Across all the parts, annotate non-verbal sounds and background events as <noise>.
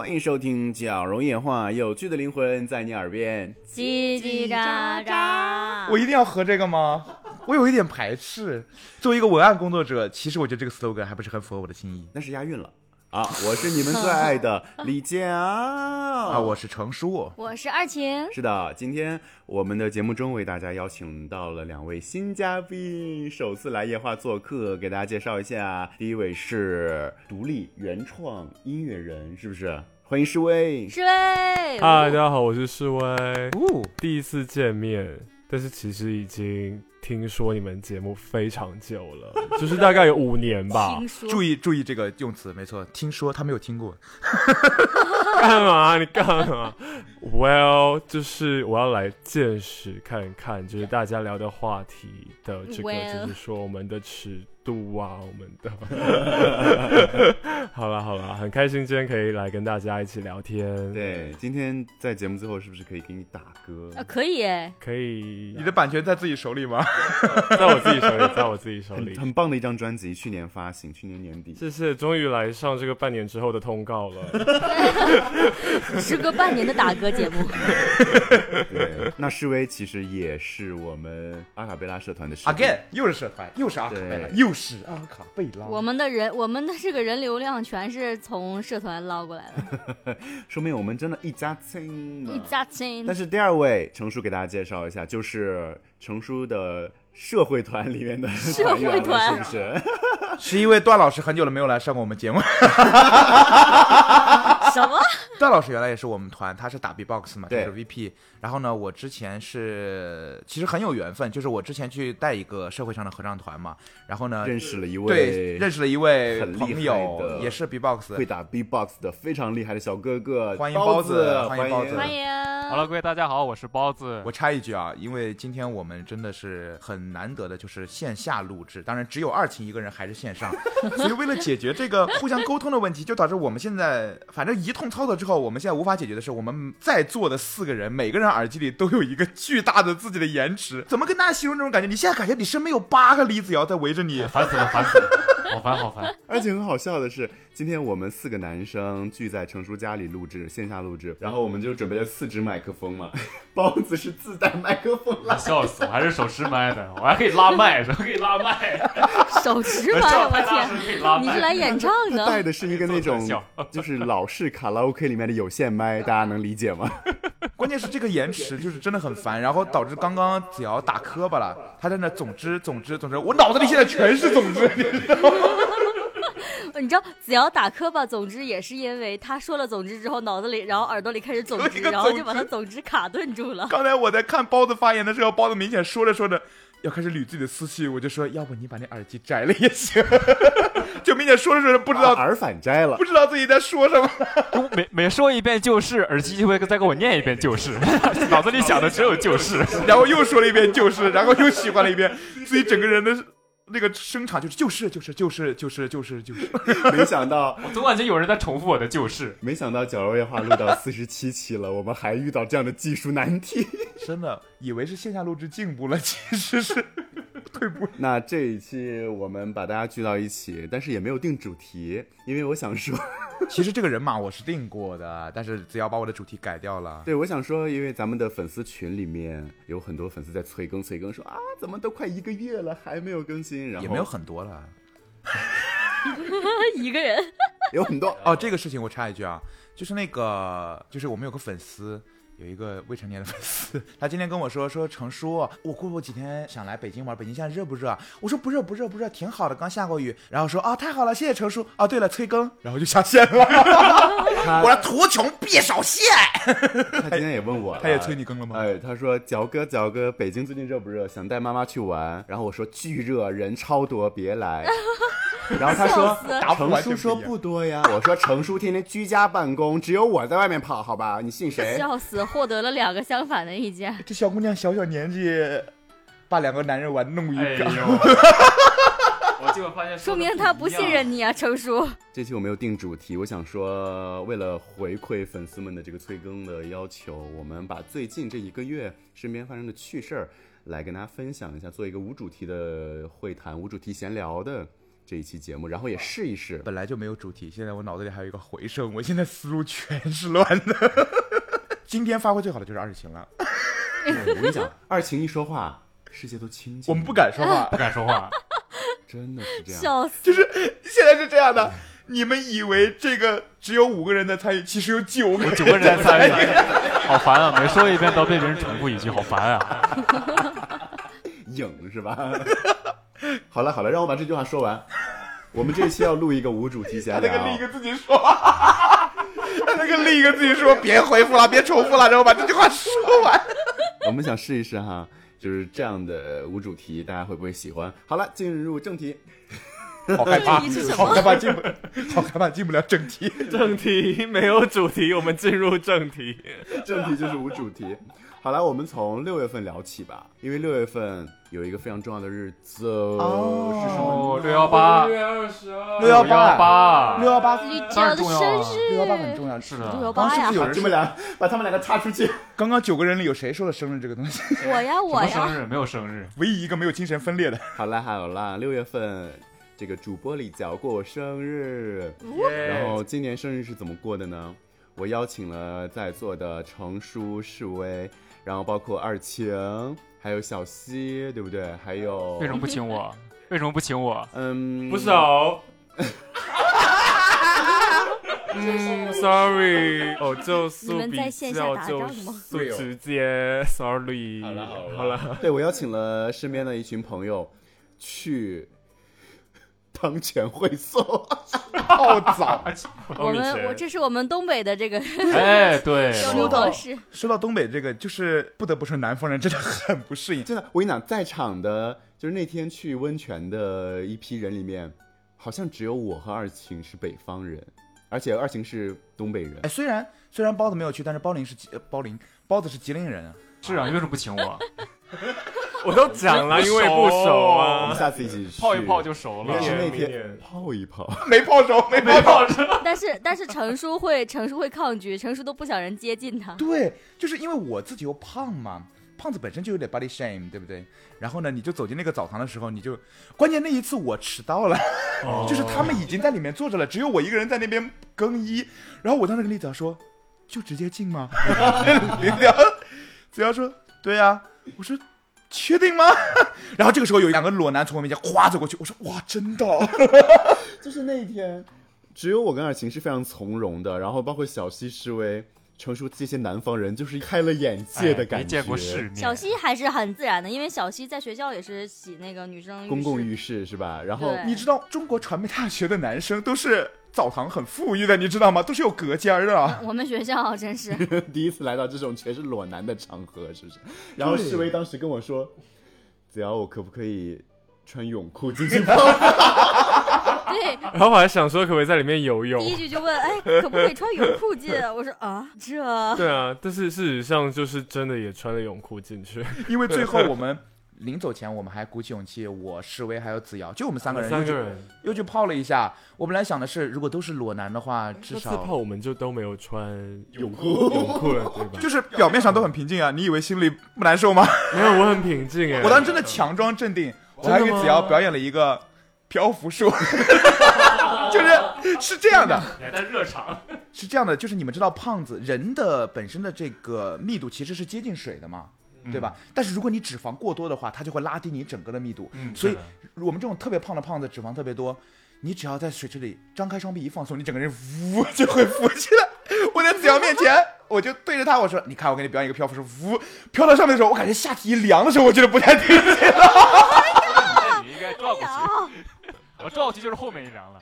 欢迎收听《矫揉夜话》，有趣的灵魂在你耳边。叽叽喳喳。我一定要喝这个吗？我有一点排斥。作为一个文案工作者，其实我觉得这个 slogan 还不是很符合我的心意。那是押韵了啊！我是你们最爱的李佳 <laughs> 啊，我是程叔。我是二晴。是的，今天我们的节目中为大家邀请到了两位新嘉宾，首次来夜话做客，给大家介绍一下。第一位是独立原创音乐人，是不是？欢迎示威，示威。嗨，大家好，我是示威。哦，第一次见面，但是其实已经听说你们节目非常久了，<laughs> 就是大概有五年吧。听说。注意注意这个用词，没错，听说他没有听过。<laughs> 干嘛？你干嘛？Well，就是我要来见识看看，就是大家聊的话题的这个，就是说我们的尺。度啊，我们的，好了好了，很开心今天可以来跟大家一起聊天。对，今天在节目最后是不是可以给你打歌啊？可以哎，可以。你的版权在自己手里吗？<laughs> 在我自己手里，在我自己手里。很棒的一张专辑，去年发行，去年年底。谢谢，终于来上这个半年之后的通告了。<laughs> 时隔半年的打歌节目。<laughs> 对，那示威其实也是我们阿卡贝拉社团的。Again，又是社团，又是阿卡贝拉，又。是阿卡贝拉，我们的人，我们的这个人流量全是从社团捞过来的，<laughs> 说明我们真的一家亲，一家亲。但是第二位程叔给大家介绍一下，就是程叔的社会团里面的社会团，是不是？是因为段老师很久了没有来上过我们节目。<laughs> 什么？<laughs> 段老师原来也是我们团，他是打 B-box 嘛，就是 VP。然后呢，我之前是其实很有缘分，就是我之前去带一个社会上的合唱团嘛。然后呢，认识了一位对，认识了一位朋友，也是 B-box 会打 B-box 的非常厉害的小哥哥。欢迎包子，欢迎包子，欢迎。Hello，各位大家好，我是包子。我插一句啊，因为今天我们真的是很难得的，就是线下录制，当然只有二琴一个人还是线上，所以为了解决这个互相沟通的问题，就导致我们现在反正一通操作之后，我们现在无法解决的是，我们在座的四个人每个人耳机里都有。一个巨大的自己的延迟，怎么跟大家形容这种感觉？你现在感觉你身边有八个李子瑶在围着你，烦死了，烦死了，好烦，好烦。<laughs> 而且很好笑的是，今天我们四个男生聚在成叔家里录制，线下录制，然后我们就准备了四支麦克风嘛。包子是自带麦克风，笑死我，还是手持麦的，我还可以拉麦，可以拉麦，<laughs> 手持麦，我天，你是来演唱的？<laughs> 带的是一个那种，就是老式卡拉 OK 里面的有线麦，大家能理解吗？关键是这个延迟就是真的很烦，然后导致刚刚子瑶打磕巴了，他在那总之总之总之，我脑子里现在全是总之，你知道吗？<laughs> 你知道子瑶打磕巴，总之也是因为他说了总之之后，脑子里然后耳朵里开始总之，然后就把他总之卡顿住了。刚才我在看包子发言的时候，包子明显说着说着。要开始捋自己的思绪，我就说，要不你把那耳机摘了也行。<laughs> 就明显说着说着不知道耳返摘了，不知道自己在说什么。每每说一遍就是，耳机就会再给我念一遍就是，<laughs> 脑子里想的只有就是，然后又说了一遍就是，然后又喜欢了一遍，自己整个人的。那个声场就是就是就是就是就是就是。就是，<laughs> 没想到。我总感觉有人在重复我的就是，没想到角落夜话录到四十七期了，我们还遇到这样的技术难题，<laughs> 真的以为是线下录制进步了，其实是。<laughs> 退步。那这一期我们把大家聚到一起，但是也没有定主题，因为我想说，<laughs> 其实这个人马我是定过的，但是只要把我的主题改掉了。对，我想说，因为咱们的粉丝群里面有很多粉丝在催更，催更说啊，怎么都快一个月了还没有更新，然后也没有很多了，<laughs> 一个人有很多哦。这个事情我插一句啊，就是那个，就是我们有个粉丝。有一个未成年的粉丝，<laughs> 他今天跟我说说程叔，我过过几天想来北京玩，北京现在热不热？我说不热不热不热，挺好的，刚下过雨。然后说啊太好了，谢谢程叔。啊对了，催更，然后就下线了。<laughs> 我说图穷匕首现。<laughs> 他今天也问我，他也催你更了吗？哎，他说角哥角哥，北京最近热不热？想带妈妈去玩。然后我说巨热，人超多，别来。然后他说程叔说不多呀。我说成叔天天居家办公，只有我在外面跑，好吧？你信谁？笑死。获得了两个相反的意见。这小姑娘小小年纪，把两个男人玩弄于股。<laughs> 我结果发现，说明他不信任你啊，成叔。这期我没有定主题，我想说，为了回馈粉丝们的这个催更的要求，我们把最近这一个月身边发生的趣事儿来跟大家分享一下，做一个无主题的会谈、无主题闲聊的。这一期节目，然后也试一试。本来就没有主题，现在我脑子里还有一个回声，<laughs> 我现在思路全是乱的。<laughs> 今天发挥最好的就是二晴了，对我跟你讲，二晴一说话，世界都清静。我们不敢说话 <laughs> 不，敢说话。真的是这样。笑死！就是现在是这样的。你们以为这个只有五个人在参与，其实有九个人九个人在参与，好烦啊！每说一遍都被别人重复一句，好烦啊！影是吧？<laughs> 好了好了，让我把这句话说完。我们这一期要录一个无主题闲他那个另一，个自己说，他那个另一个自己说，别回复了，别重复了，让我把这句话说完。<laughs> 我们想试一试哈，就是这样的无主题，大家会不会喜欢？好了，进入正题。<laughs> 好害怕好害怕进不，好害怕进不了正题。正题没有主题，我们进入正题。正题就是无主题。好了，我们从六月份聊起吧，因为六月份有一个非常重要的日子哦是什么？六幺八，月二十二，六幺八八，六幺八，绿当椒的生然重要啊日，六幺八很重要。是的六，幺八呀刚刚是不是，有人你们俩把他们两个插出去。刚刚九个人里有谁说了生日这个东西？我 <laughs> 呀我呀，么生日？没有生日，唯一一个没有精神分裂的。<laughs> 好啦好啦，六月份这个主播李角过我生日，然后今年生日是怎么过的呢？我邀请了在座的程叔、示威，然后包括二晴，还有小西，对不对？还有为什么不请我？为什么不请我？<laughs> 嗯，不熟。<laughs> 嗯，sorry，<laughs> 哦，就你速比较就仗吗速直接，sorry。好了好了好了，对，我邀请了身边的一群朋友去汤泉会所。<laughs> 好早。我们我这是我们东北的这个哎，<laughs> 对，交流方式。说到东北这个，就是不得不说南方人真的很不适应。真的，我跟你讲，在场的就是那天去温泉的一批人里面，好像只有我和二晴是北方人，而且二晴是东北人哎，。虽然虽然包子没有去，但是包林是吉呃包林包子是吉林人啊。是啊，你为什么不请我？<laughs> 我都讲了，因为不熟我啊们。下次一起去泡一泡就熟了但。是那天年泡一泡，没泡熟，没泡泡熟。<laughs> 但是但是程叔会程叔会抗拒，程叔都不想人接近他。对，就是因为我自己又胖嘛，胖子本身就有点 body shame，对不对？然后呢，你就走进那个澡堂的时候，你就关键那一次我迟到了，哦就是他们已经在里面坐着了，只有我一个人在那边更衣。然后我当时跟丽子瑶说，就直接进吗？<laughs> 丽子瑶，子瑶说，对呀、我说。确定吗？<laughs> 然后这个时候有两个裸男从我面前跨走过去，我说哇，真的？<laughs> 就是那一天，只有我跟尔晴是非常从容的，然后包括小西、示威、成熟这些南方人，就是开了眼界的哎感觉。没见过世面。小西还是很自然的，因为小西在学校也是洗那个女生公共浴室是吧？然后你知道中国传媒大学的男生都是澡堂很富裕的，你知道吗？都是有隔间儿的。室。我们学校真是 <laughs> 第一次来到这种全是裸男的场合，是不是？然后示威当时跟我说：“子瑶，我可不可以穿泳裤进去泡 <laughs> 对，然后我还想说，可不可以在里面游泳第？一句就问，哎，可不可以穿泳裤进？<laughs> 我说啊，这对啊，但是事实上就是真的也穿了泳裤进去，<laughs> 因为最后我们临走前，我们还鼓起勇气，我示威还有子瑶，就我们三个人，三个人。又去泡了一下。我本来想的是，如果都是裸男的话，至那次泡少我们就都没有穿泳裤 <laughs> 泳裤了，对吧？就是表面上都很平静啊。你以为心里不难受吗？没有，我很平静哎。我当时真的强装镇定，我还给子瑶表演了一个漂浮术，<laughs> 就是是这样的。在热场，是这样的，就是你们知道，胖子人的本身的这个密度其实是接近水的嘛，对吧？但是如果你脂肪过多的话，它就会拉低你整个的密度。嗯所以我们这种特别胖的胖子，脂肪特别多，你只要在水池里张开双臂一放松，你整个人呜就会浮起来。我在子阳面前，我就对着他我说：“你看，我给你表演一个漂浮术，呜，飘到上面的时候，我感觉下体一凉的时候，我觉得不太对劲了。我这道题就是后面一凉了。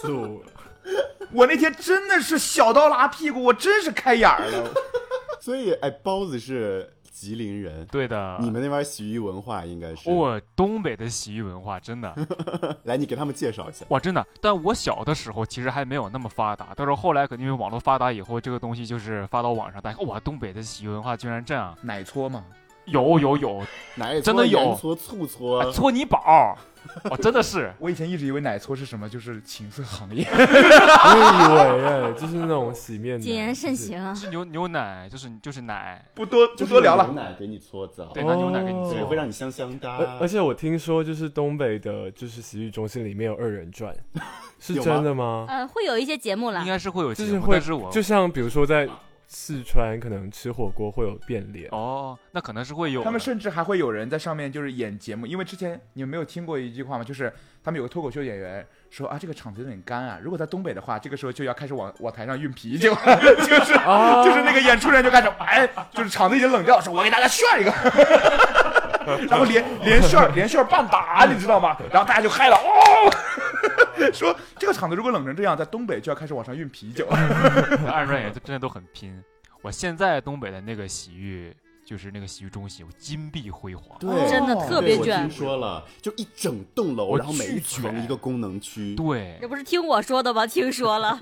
素 <laughs> 我那天真的是小刀拉屁股，我真是开眼儿了。<laughs> 所以，哎，包子是吉林人，对的，你们那边洗浴文化应该是。我东北的洗浴文化真的 <laughs> 来，你给他们介绍一下。哇，真的。但我小的时候其实还没有那么发达，但是后来可能因为网络发达以后，这个东西就是发到网上，大家哇，东北的洗浴文化居然这样。奶搓嘛，有有有，奶真的有盐搓、醋搓啊，搓泥宝，<laughs> 哦，真的是，我以前一直以为奶搓是什么，就是情色行业。<laughs> 我以为哎，就是那种洗面奶。谨言慎行啊！是牛牛奶，就是就是奶，不多就多聊了牛。奶给你搓澡，对，拿牛奶给你哦对，做会。让你香香的而且我听说，就是东北的，就是洗浴中心里面有二人转，<laughs> 是真的吗？呃，会有一些节目啦应，该是会有，就是会是我就像比如说在四川，可能吃火锅会有变脸。哦，那可能是会有。他们甚至还会有人在上面就是演节目，因为之前你们没有听过一句话吗？就是他们有个脱口秀演员说啊，这个场子有点干啊，如果在东北的话，这个时候就要开始往往台上运啤酒，<laughs> 就是、就是那个演出人就开始哎，就是场子已经冷掉，说我给大家炫一个，<laughs> 然后连连炫连炫半打，你知道吗？然后大家就嗨了哦。<laughs> 说这个厂子如果冷成这样，在东北就要开始往上运啤酒。<laughs> 二人转演真的都很拼。我现在东北的那个洗浴，就是那个洗浴中心，金碧辉煌。对，真的哦特别卷我听。说了，就一整栋楼，然后每一卷层一个功能区。对这，不是听我说的吗？<laughs> 听说了，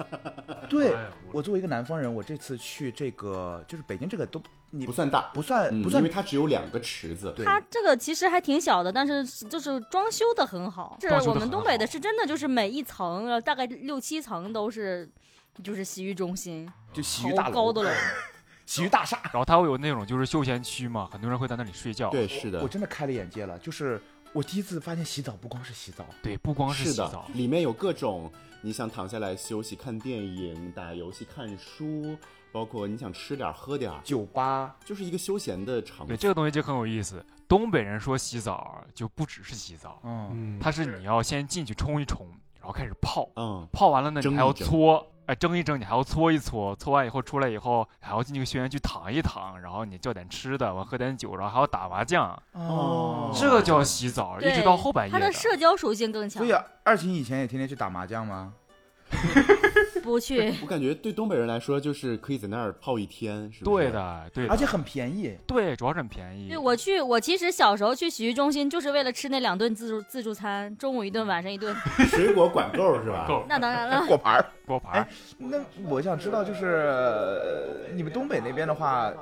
对哎我作为一个南方人，我这次去这个就是北京这个都你不算大，不算嗯不算因为它只有两个池子。对它这个其实还挺小的，但是就是装修的很好。是我们东北的是真的就是每一层呃大概六七层都是就是洗浴中心，就洗浴大楼，好高的楼。<laughs> 洗浴大厦。然后它会有那种就是休闲区嘛，很多人会在那里睡觉。对，是的我，真的开了眼界了，就是我第一次发现洗澡不光是洗澡，对，不光是洗澡，，里面有各种你想躺下来休息、看电影、打游戏、看书，包括你想吃点儿喝点儿，酒吧。就是一个休闲的场对。这个东西就很有意思。东北人说洗澡就不只是洗澡，嗯，嗯，它是你要先进去冲一冲，然后开始泡，嗯，泡完了呢，你还要蒸蒸。搓，哎，蒸一蒸，你还要搓一搓，搓完以后出来以后，还要进去休闲区躺一躺，然后你叫点吃的，完喝点酒，然后还要打麻将，哦。这个叫洗澡，一直到后半夜它的社交属性更强。对呀。啊二琴以前也天天去打麻将吗？不去，<laughs> 我感觉对东北人来说，就是可以在那儿泡一天，是不是？对。的，对的，而且很便宜。对，主要是很便宜。对我去，我其实小时候去洗浴中心就是为了吃那两顿自助自助餐，中午一顿，晚上一顿。<laughs> 水果管够是吧？够那当然了，<laughs> 果盘儿，锅盘哎，那我想知道，就是呃你们东北那边的话，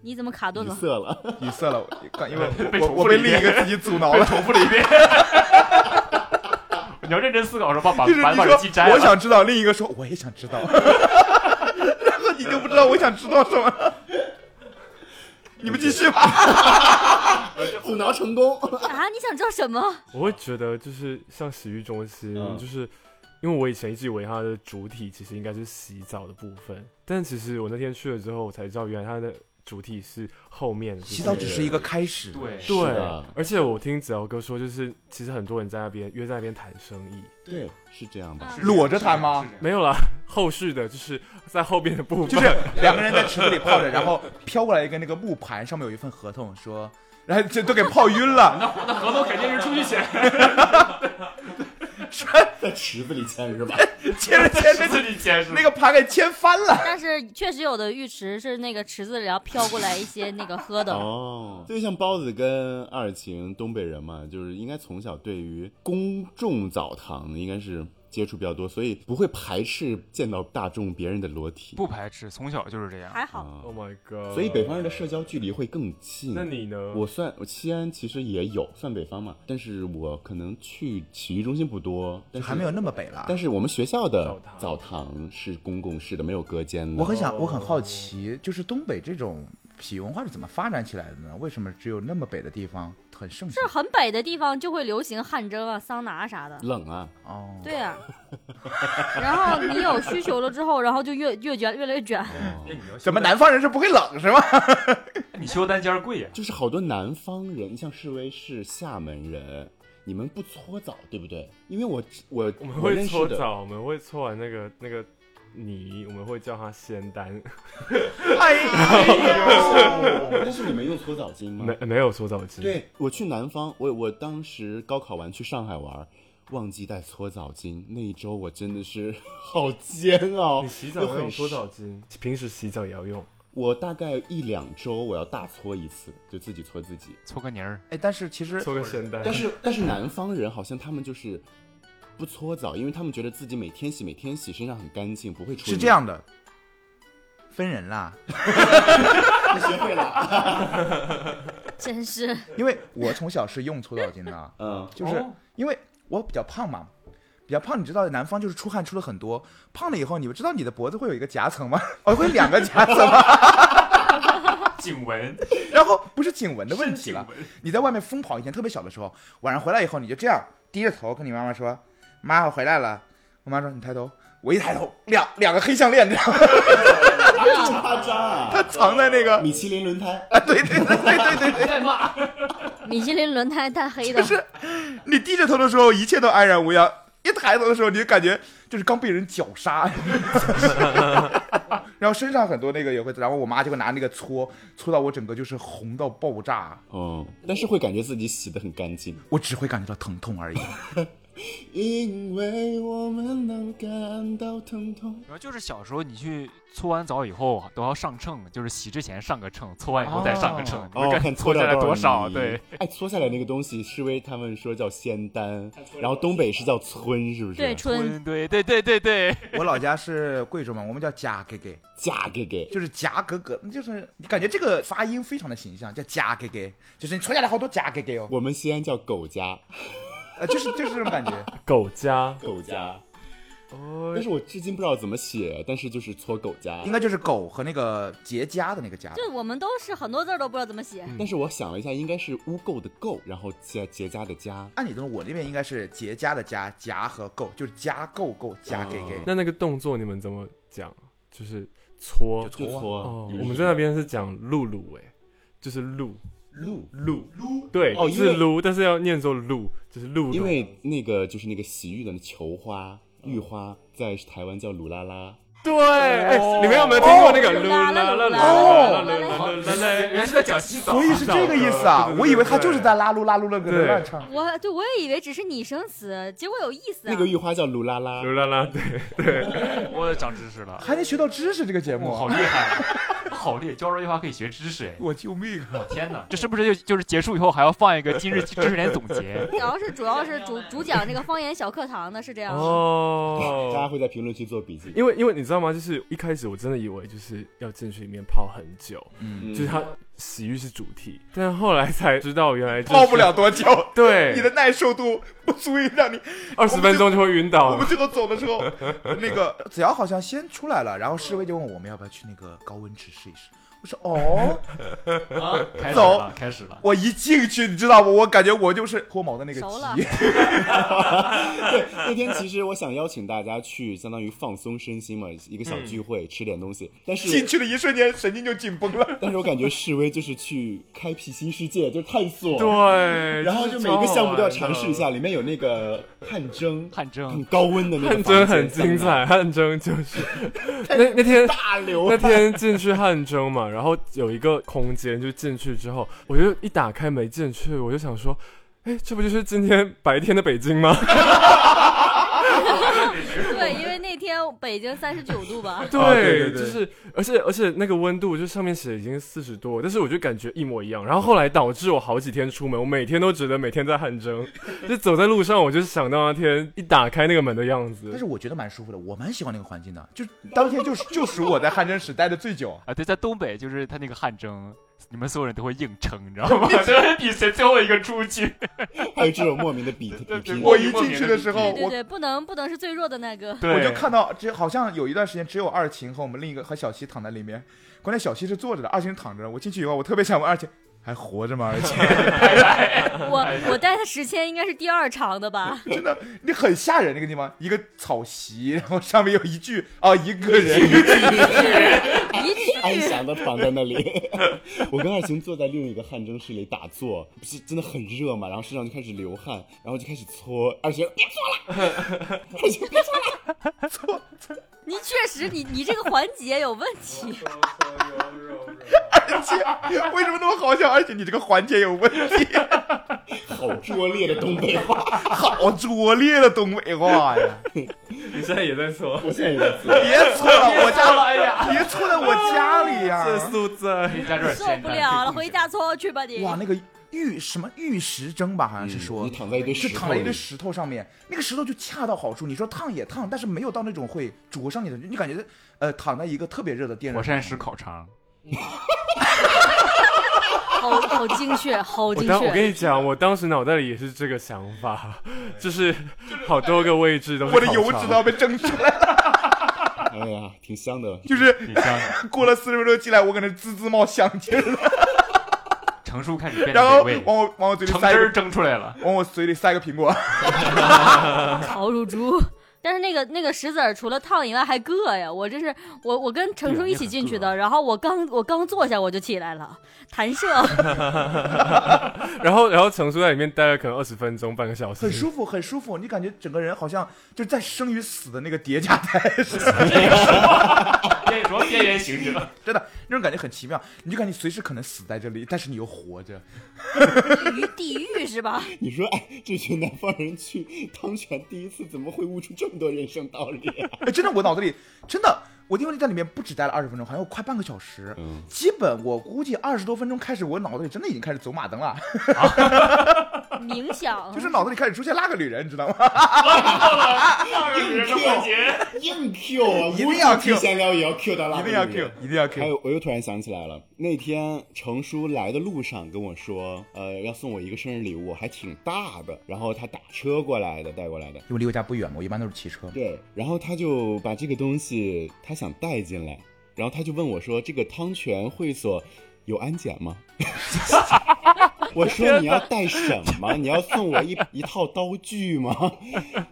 你怎么卡顿语了？塞了。语塞了，刚因为被我我被另一个自己阻挠了。重复了一遍。你要认真思考，说把把把把就是你说耳机摘了。我想知道，另一个说我也想知道，<laughs> 然后你就不知道我想知道什么。你们继续吧。<laughs> 阻挠成功。啊，你想知道什么？我会觉得就是像洗浴中心，嗯就是因为我以前一直以为它的主体其实应该是洗澡的部分，但其实我那天去了之后，我才知道原来它的主体是后面的洗澡只是一个开始。对是对，而且我听子尧哥说，就是其实很多人在那边约在那边谈生意，对，是这样吧。裸着谈吗？没有啦，后续的就是在后边的部分，就是两个人在池子里泡着，然后飘过来一个那个木盘，上面有一份合同，说，然后这都给泡晕了。<laughs> 那那合同肯定是出去 <laughs> 签，在池子里签是吧？<laughs> 牵着牵着自己签是那个盘给牵翻了。但是确实有的浴池是那个池子里，然后飘过来一些那个喝的。哦，<laughs> 所以像包子跟二晴，东北人嘛，就是应该从小对于公众澡堂应该是接触比较多，所以不会排斥见到大众别人的裸体。不排斥，从小就是这样。还好，啊 Oh my god！所以北方人的社交距离会更近。那你呢？我算我西安其实也有算北方嘛，但是我可能去洗浴中心不多，但是还没有。那么北了。但是我们学校的澡堂澡堂是公共式的，没有隔间的。我很想，我很好奇，就是东北这种洗文化是怎么发展起来的呢？为什么只有那么北的地方很盛行是？很北的地方就会流行汗蒸啊、桑拿啥的。冷啊，哦，对啊、<laughs> 然后你有需求了之后，然后就越越卷，越来越卷。怎么南方人是不会冷是吗？你修单间贵呀？就是好多南方人，像示威是厦门人，你们不搓澡对不对？因为我我我们会搓澡，我们会搓完那个那个泥，我们会叫他仙丹，<laughs> 哎呦，但是你们用搓澡巾吗？没没有搓澡巾。，对，我去南方，我我当时高考完去上海玩，忘记带搓澡巾，那一周我真的是好煎熬你。洗澡用搓澡巾，平时洗澡也要用。我大概一两周我要大搓一次，就自己搓自己。搓个泥儿，哎，但是其实搓个仙丹，但是但是南方人好像他们就是不搓澡，因为他们觉得自己每天洗每天洗，身上很干净，不会出。是这，样的，分人啦。<laughs> 你学会了。<laughs> 真是因为我从小是用搓澡巾的，嗯，就是哦因为我比较胖嘛。比较胖，你知道南方就是出汗出了很多，胖了以后，你们知道你的脖子会有一个夹层吗？哦，会两个夹层吗？<laughs> 颈纹，然后不是颈纹的问题了，你在外面疯跑，一天特别小的时候，晚上回来以后，你就这样低着头跟你妈妈说：“妈，我回来了。”我妈说：“你抬头。”我一抬头，两两个黑项链，你知道吗？这么夸张啊！它藏在那个米其林轮胎，啊，对对对对对对对，在骂。米其林轮胎太黑的，就是你低着头的时候，一切都安然无恙；一抬头的时候，你就感觉就是刚被人绞杀。<laughs> 然后身上很多那个也会，然后我妈就会拿那个搓搓到我整个就是红到爆炸，嗯，但是会感觉自己洗的很干净，我只会感觉到疼痛而已。<laughs> 因为我们能感到疼痛。然后就是小时候你去搓完澡以后都要上秤，就是洗之前上个秤，搓完以后再上个秤，你看看搓下来多少？泥对，，哎，搓下来那个东西，是为他们说叫仙丹，<laughs> 然后东北是叫村，是不是？对，村。对对对对对，<laughs> 我老家是贵州嘛，我们叫夹给给，假给给，就是夹格格，就是你感觉这个发音非常的形象，叫夹给给，就是你搓下来好多夹给给哦，我们西安叫狗家，呃，就是就是这种感觉。<laughs> 狗家狗家。哦但是我至今不知道怎么写，但是就是搓狗家应。该就是狗和那个结痂的那个痂。就我们都是很多字儿都不知道怎么写。但是我想了一下，应该是污垢的垢，然后结结痂的痂。按理说，我那边应该是结痂的痂，夹和垢，就是痂垢垢痂给给。那那个动作你们怎么讲？就是搓就搓搓哦，我们在那边是讲露露哎，就是露露，露露，对，哦是撸，但是要念作露，就是露露。因为那个就是那个洗浴的那球花、浴花，在台湾叫鲁拉拉。对，哎，你们有没有听过那个哦噜啦啦啦啦啦哦？原来是在讲洗澡，所以是这个意思啊！我以为他就是在拉噜拉噜那个对乱唱。我对我也以为只是拟声词，结果有意思啊。那个玉花叫鲁拉拉，噜啦啦，对对，我长知识了，还能学到知识，这个节目哇，好厉害，好厉害！教这句话可以学知识哎。<laughs> 我救命啊！<laughs> 天哪，这是不是就就是结束以后还要放一个今日知识点总结？<laughs> 主要是主要是主主讲这个方言小课堂的是这样哦。大家哦。会在评论区做笔记。因为因为你知道吗？就是一开始我真的以为就是要进去里面泡很久，嗯，就是它洗浴是主题，但后来才知道原来就是泡不了多久，<laughs> 对，你的耐受度不足以让你。<laughs> 二十分钟就会晕倒我倒们。最后走的时候，<laughs> 那个子瑶好像先出来了，然后侍卫就问我们要不要去那个高温池试一试。我说哦，<laughs> 开始走了，开始了。我一进去，你知道吗？我感觉我就是脱毛的那个熟了鸡。<laughs> 对，那天其实我想邀请大家去，相当于放松身心嘛，一个小聚会，吃点东西。但是，进去的一瞬间，神经就紧绷了。但是我感觉示威就是去开辟新世界，就是探索。对，然后就每个项目都要尝试一下，里面有那个汗蒸，汗蒸很高温的那个汗蒸很精，彩，汗蒸就是 <laughs> 那那天大流那。天进去汗蒸嘛，然后有一个空间，就进去之后，我就一打开没进去，我就想说，哎，这不就是今天白天的北京吗？<laughs> 北京三十九度吧。<laughs> 对对对就是，而且而且那个温度就上面写已经四十多，但是我就感觉一模一样。然后后来导致我好几天出门，我每天都觉得每天在汗蒸，<laughs> 就走在路上，我就想到那天一打开那个门的样子。但是我觉得蛮舒服的，我蛮喜欢那个环境的。就当天就是就属我在汗蒸室待的最久。啊，对，在东北就是他那个汗蒸，你们所有人都会硬撑，你知道吗？<laughs> 就是比谁最后一个出去。<laughs> 还有这种莫名的比比拼。我一进去的时候，对对对，不能不能是最弱的那个。对，我就看到只好像有一段时间只有二琴和我们另一个和小七躺在里面，关键小七是坐着的，二琴躺着。我进去以后，我特别想问二琴还活着吗？二琴 <laughs> 我我带的时间应该是第二长的吧？真的，你很吓人那个地方，一个草席，然后上面有一句啊一个人，一句安详的 <laughs> 躺在那里。<laughs> 我跟二晴坐在另一个汗蒸室里打坐，不是真的很热嘛，然后身上就开始流汗，然后就开始搓。二晴别搓了，<laughs> 二晴别搓了搓，你确实你你这个环节有问题。而且为什么那么好笑？而且你这个环节有问题，好拙劣的东北话。好拙劣的东北话呀！你现在也在搓我现在也在搓。别搓了，我家哎呀，别搓了我家这素在可以在这儿受不了了，回家搓去吧你。哇，那个玉什么玉石蒸吧，好像是说、你躺在一堆就石头里，躺在一堆石头上面，那个石头就恰到好处。你说烫也烫，但是没有到那种会灼伤你的，你感觉呃躺在一个特别热的电热。火山石烤肠，好好精确，好精我当我跟。你讲，我当时脑袋里也是这个想法，就是好多个位置都是我的油脂都要被蒸出来了，<laughs> 哎呀，挺香的。就是挺香的。<laughs> 过了四十分钟进来，我搁那滋滋冒香气儿了，<laughs> 成熟开始变然后往我往我嘴里塞汁儿塞一个，蒸出来了。往我嘴里塞个苹果。烤乳猪。但是那个那个石子儿除了烫以外还硌呀，我真是我我跟程叔一起进去的，然后我刚我刚坐下我就起来了，弹射。<laughs> 然后然后程叔在里面待了可能二十分钟，半个小时，很舒服，很舒服，你感觉整个人好像就在生与死的那个叠加态势，<laughs> 边 <laughs> 说边缘行者，真的那种感觉很奇妙，你就感觉随时可能死在这里，但是你又活着。于地狱是吧？你说，哎，这群南方人去汤泉第一次怎么会悟出这么多人生道理、啊？<laughs> 哎，真的，我脑子里真的，我因为在里面不止待了二十分钟，好像有快半个小时，嗯。基本我估计二十多分钟开始，我脑子里真的已经开始走马灯了，<laughs> 冥想 <laughs> 就是脑子里开始出现那个女人，你知道吗？人的环节。硬 Q 啊，一定要 Q 题闲聊也要 Q 到那一定要 Q，一定要 Q 还。有，我又突然想起来了，那天程叔来的路上跟我说，呃，要送我一个生日礼物，还挺大的。然后他打车过来的，带过来的。因为离我家不远嘛，我一般都是骑车。对，然后他就把这个东西他想带进来，然后他就问我说：“这个汤泉会所有安检吗？” <laughs> <laughs> 我说：“你要带什么？你要送我一 <laughs> 一套刀具吗？”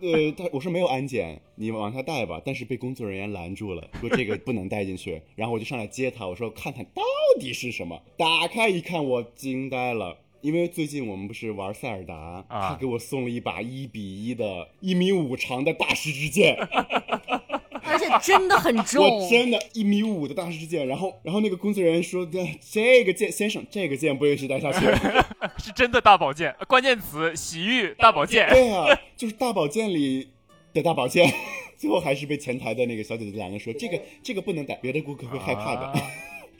呃，他我说没有安检，你往下带吧。但是被工作人员拦住了，说这个不能带进去。然后我就上来接他，我说看看到底是什么。打开一看，我惊呆了。因为最近我们不是玩塞尔达，啊他给我送了一把一比一的一米五长的大师之剑，<laughs> 而且真的很重。<laughs> 我真的一米五的大师之剑，然后然后那个工作人员说的这个剑先生，这个剑不允许带下去。<laughs> 是真的大宝剑，关键词洗浴大宝剑。对啊，就是大宝剑里的大宝剑，<laughs> 最后还是被前台的那个小姐姐拦了，说这个这个不能带，别的顾客会害怕的。啊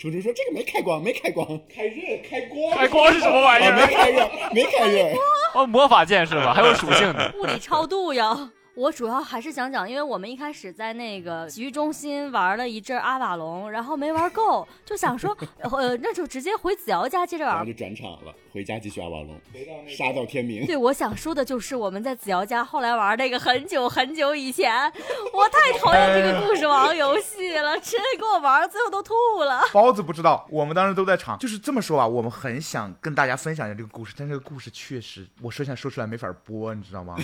楚楚说这个没开光，没开光，开热开光，开光是什么玩意啊，没？开热，没开热。哦，魔法剑是吧？还有属性的。物理超度呀！我主要还是想讲，因为我们一开始在那个洗浴中心玩了一阵阿瓦隆，然后没玩够，就想说，呃，那就直接回子瑶家接着玩然后就。转场了，回家继续阿瓦隆，杀到天明。对，我想说的就是我们在子瑶家后来玩那个很久很久以前，我太讨厌这个故事王游戏了，直接给我玩，最后都吐了。包子不知道，我们当时都在场。就是这么说吧，我们很想跟大家分享一下这个故事，但这个故事确实，我说现在说出来没法播，你知道吗？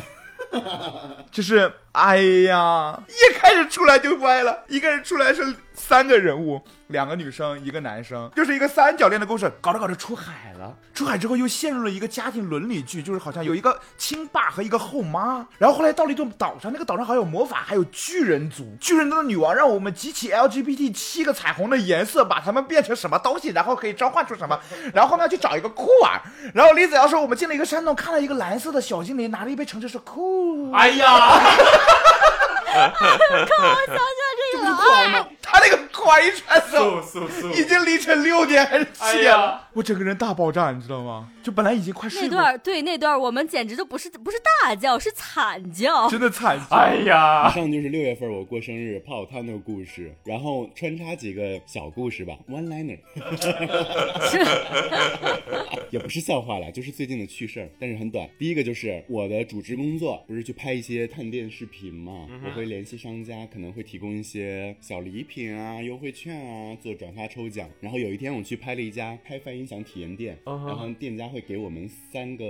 就是，哎呀，一开始出来就歪了。一开始出来是三个人物，两个女生，一个男生，就是一个三角恋的故事。搞着搞着出海了，出海之后又陷入了一个家庭伦理剧，就是好像有一个亲爸和一个后妈。然后后来到了一座岛上，那个岛上好像有魔法，还有巨人族。巨人族的女王让我们集齐 LGBT 七个彩虹的颜色，把它们变成什么东西，然后可以召唤出什么。然后后面要去找一个酷儿。然后李子瑶说，我们进了一个山洞，看到一个蓝色的小精灵拿着一杯橙汁，说酷。哎呀，<laughs> <laughs> 这不是酷儿吗？他那个酷儿一传送，速速已经凌晨六点还是哎七点了，我整个人大爆炸，你知道吗？就本来已经快睡那，段对那段我们简直就不是不是大叫，是惨叫。真的惨叫。哎呀以，上就是六月份我过生日泡汤的故事，然后穿插几个小故事吧，one liner，<laughs> 也不是笑话了，就是最近的趣事儿，但是很短。第一个就是我的主职工作，不是去拍一些探店视频嘛，我会联系商家，可能会提供一些小礼品啊、优惠券啊，做转发抽奖。然后有一天我去拍了一家开饭音响体验店，然后店家会给我们三个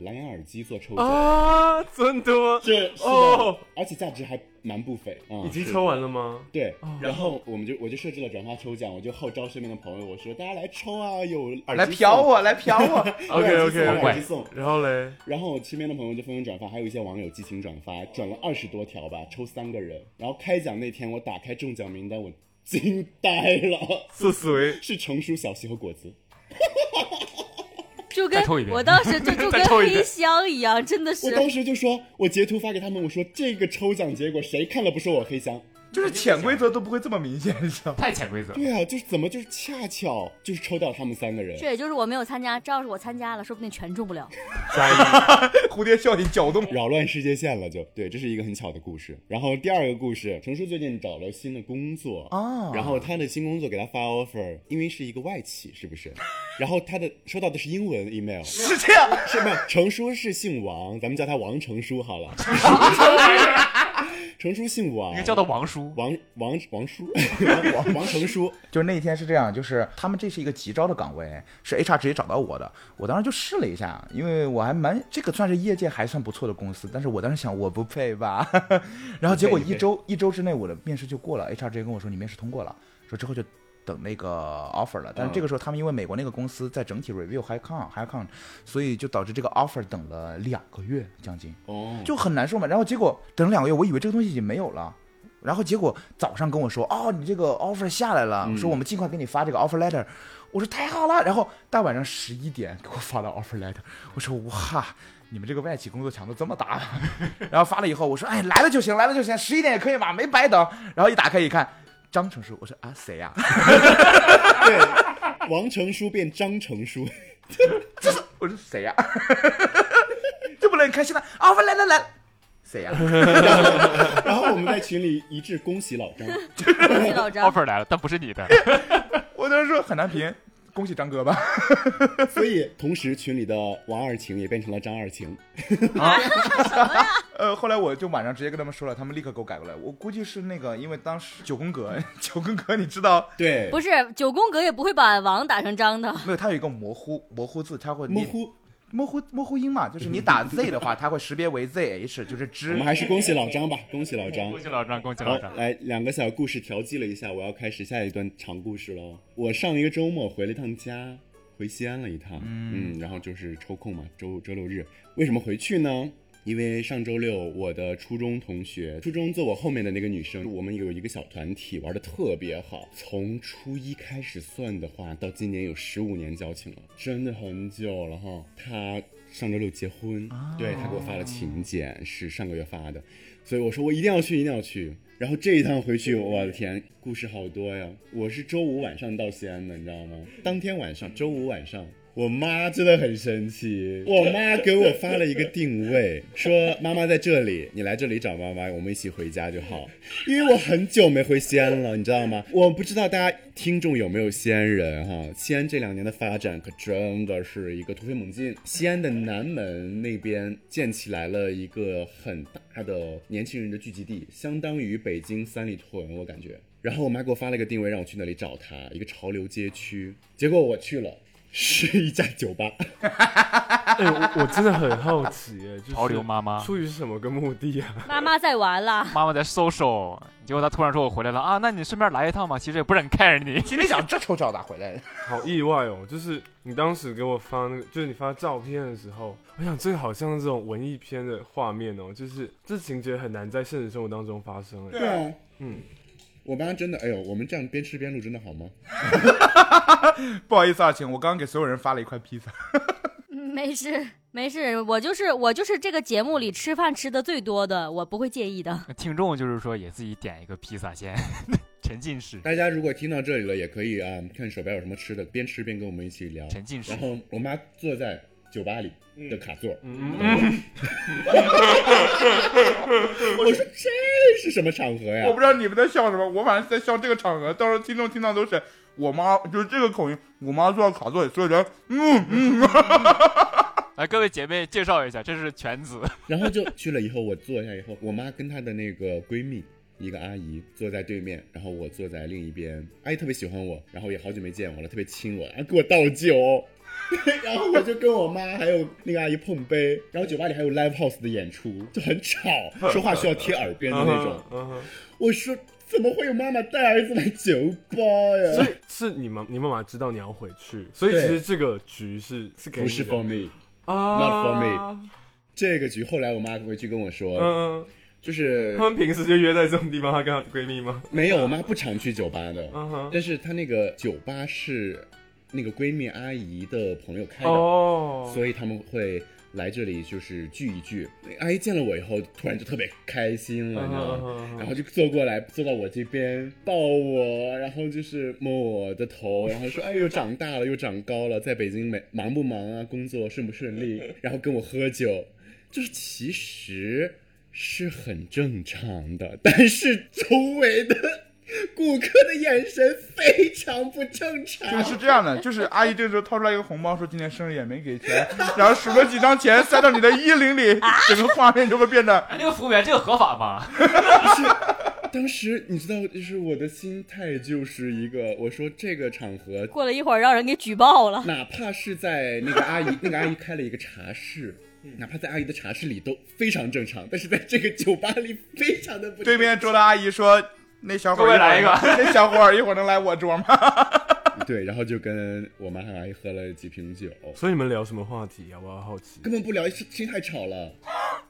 蓝牙耳机做抽奖。啊，真的吗？是是的，哦而且价值还蛮不菲已经抽完了吗？对，然后我们就我就设置了转发抽奖，我就号召身边的朋友，我说大家来抽啊，有耳机来嫖，我，来嫖我。OK 有耳机送 OK 有耳机送。然后嘞，然后身边的朋友就纷纷转发，还有一些网友激情转发，转了二十多条吧，抽三个人。然后开奖那天，我打开中奖名单，我惊呆了，是谁 <laughs> 是成熟小西和果子。就跟再抽一遍。我当时就 <laughs> 就跟黑箱一样，真的是。我当时就说，我截图发给他们，我说这个抽奖结果谁看了不说我黑箱？就是潜规则都不会这么明显，你知道吗？太潜规则。对啊，就是怎么就是恰巧就是抽到他们三个人，这也就是我没有参加，这要是我参加了，说不定全中不了。<laughs> 加一，<laughs> 蝴蝶效应搅动。扰乱世界线了就，对，这是一个很巧的故事。然后第二个故事，程叔最近找了新的工作啊然后他的新工作给他发 offer，因为是一个外企，是不是？然后他的收到的是英文 email，是这样，是吗？程叔是姓王，咱们叫他王程叔好了。程叔姓王，应该叫他王叔。王王王叔，<laughs> 王王王程叔。就是那天是这样，就是他们这是一个急招的岗位，是 HR 直接找到我的，我当时就试了一下，因为我还蛮这个算是业界还算不错的公司，但是我当时想我不配吧，<laughs> 然后结果一周一周之内我的面试就过了，HR 直接跟我说你面试通过了，说之后就。等那个 offer 了，但是这个时候他们因为美国那个公司在整体 review 还看还看，所以就导致这个 offer 等了两个月将近，哦，就很难受嘛。然后结果等了两个月，我以为这个东西已经没有了，然后结果早上跟我说，哦，你这个 offer 下来了，说我们尽快给你发这个 offer letter。我说太好了，然后大晚上十一点给我发的 offer letter，我说哇，你们这个外企工作强度这么大，<laughs> 然后发了以后，我说哎来了就行，来了就行，十一点也可以嘛，没白等。然后一打开一看，张成书，我说啊谁呀、<laughs> 对，王成书变张成书，<laughs> 这是。我说谁呀、<laughs> 这不能很开心了，offer 来来来，谁呀、然后我们在群里一致恭喜老张。恭喜老张，offer 来了，但不是你的。我当时说很难评，恭喜张哥吧。<laughs> 所以同时群里的王二晴也变成了张二晴。<laughs> 啊呃，后来我就晚上直接跟他们说了，他们立刻给我改过来。我估计是那个，因为当时九宫格，<laughs> 九宫格你知道对，不是九宫格也不会把王打成张的。没有？它有一个模糊模糊字，它会模糊。模糊模糊音嘛，就是你打 z 的话，它会识别为 zh，<laughs> 就是我们。还是恭喜老张吧，恭喜老张恭。喜老张，恭喜老张，。来两个小故事调剂了一下，我要开始下一段长故事喽。我上一个周末回了一趟家，回西安了一趟，嗯然后就是抽空嘛，周周六日。为什么回去呢？因为上周六我的初中同学，初中坐我后面的那个女生，我们有一个小团体，玩的特别好。从初一开始算的话，到今年有十五年交情了，真的很久了哈。她上周六结婚，对她给我发了请柬，是上个月发的。所以我说我一定要去，一定要去。然后这一趟回去，我的天，故事好多呀！我是周五晚上到西安的，你知道吗？当天晚上，周五晚上，我妈真的很生气。我妈给我发了一个定位，<laughs> 说妈妈在这里，你来这里找妈妈，我们一起回家就好。因为我很久没回西安了，你知道吗？我不知道大家听众有没有西安人哈？西安这两年的发展可真的是一个突飞猛进。西安的南门那边建起来了一个很大的年轻人的聚集地，相当于北京三里屯，我感觉。然后我妈给我发了一个定位，让我去那里找她，一个潮流街区。结果我去了，是一家酒吧。<laughs> 哎、我我真的很好奇，哎，就是潮流妈妈出于什么个目的啊？<laughs> 妈妈在玩啦，妈妈在 social，，结果她突然说我回来了啊，那你顺便来一趟嘛。其实也不是很 care 你，<laughs> 心里想这丑找咋回来的？好意外哦！就是你当时给我发那个，就是你发照片的时候，我想这个好像这种文艺片的画面哦，就是这情节很难在现实生活当中发生。哎，对啊，嗯，我妈真的，哎呦，我们这样边吃边录真的好吗？<laughs> 不好意思啊，亲，我刚刚给所有人发了一块披萨。<laughs> 没事没事，我就是我就是这个节目里吃饭吃的最多的，我不会介意的。<laughs> 听众就是说也自己点一个披萨先，沉浸式，大家如果听到这里了，也可以啊，看手边有什么吃的，边吃边跟我们一起聊。沉浸式然。后我妈坐在酒吧里的卡座，嗯嗯我说 <laughs> 这是什么场合呀我？不知道你们在笑什么，我反正在笑这个场合，到时候听众听到都是我妈，就是这个口音，我妈坐到卡座里，所有人，嗯嗯，<laughs> 来，各位姐妹介绍一下，这是犬子，然后就去了以后，我坐下以后，我妈跟她的那个闺蜜。一个阿姨坐在对面，然后我坐在另一边。阿姨特别喜欢我，然后也好久没见我了，特别亲我，然后给我倒酒，<laughs> 然后我就跟我妈还有那个阿姨碰杯，然后酒吧里还有 live house 的演出，就很吵，说话需要贴耳边的那种。我说怎么会有妈妈带儿子来酒吧呀？所以是你妈你妈妈知道你要回去，所以其实这个局是是给不是 for me，啊。not for me 这个局后来我妈回去跟我说，嗯，就是他们平时就约在这种地方，她跟她闺蜜吗？没有，我妈不常去酒吧的，嗯哼，但是她那个酒吧是那个闺蜜阿姨的朋友开的，哦，所以他们会来这里就是聚一聚。阿姨见了我以后，突然就特别开心了，你知道吗？然后就坐过来，坐到我这边抱我，然后就是摸我的头，然后说：“哎呦，长大了，又长高了，在北京没忙不忙啊？工作顺不顺利？” <laughs> 然后跟我喝酒，就是其实是很正常的，但是周围的 <laughs> 顾客的眼神非常不正常。就是这样的，就是阿姨这时候掏出来一个红包，说今天生日也没给钱，然后数了几张钱塞到你的衣领里，<laughs> 整个画面就会变得哎，那个服务员这个合法吗？<laughs> 当时你知道，就是我的心态就是一个，我说这个场合，过了一会儿让人给举报了。哪怕是在那个阿姨，那个阿姨开了一个茶室，哪怕在阿姨的茶室里都非常正常，但是在这个酒吧里非常的不正常。对面桌的阿姨说：“那小伙儿来一个那小伙儿一会儿能来我桌吗 <laughs> 对，然后就跟我妈和阿姨喝了几瓶酒，所以你们聊什么话题啊？我好好奇。根本不聊，声音太吵了，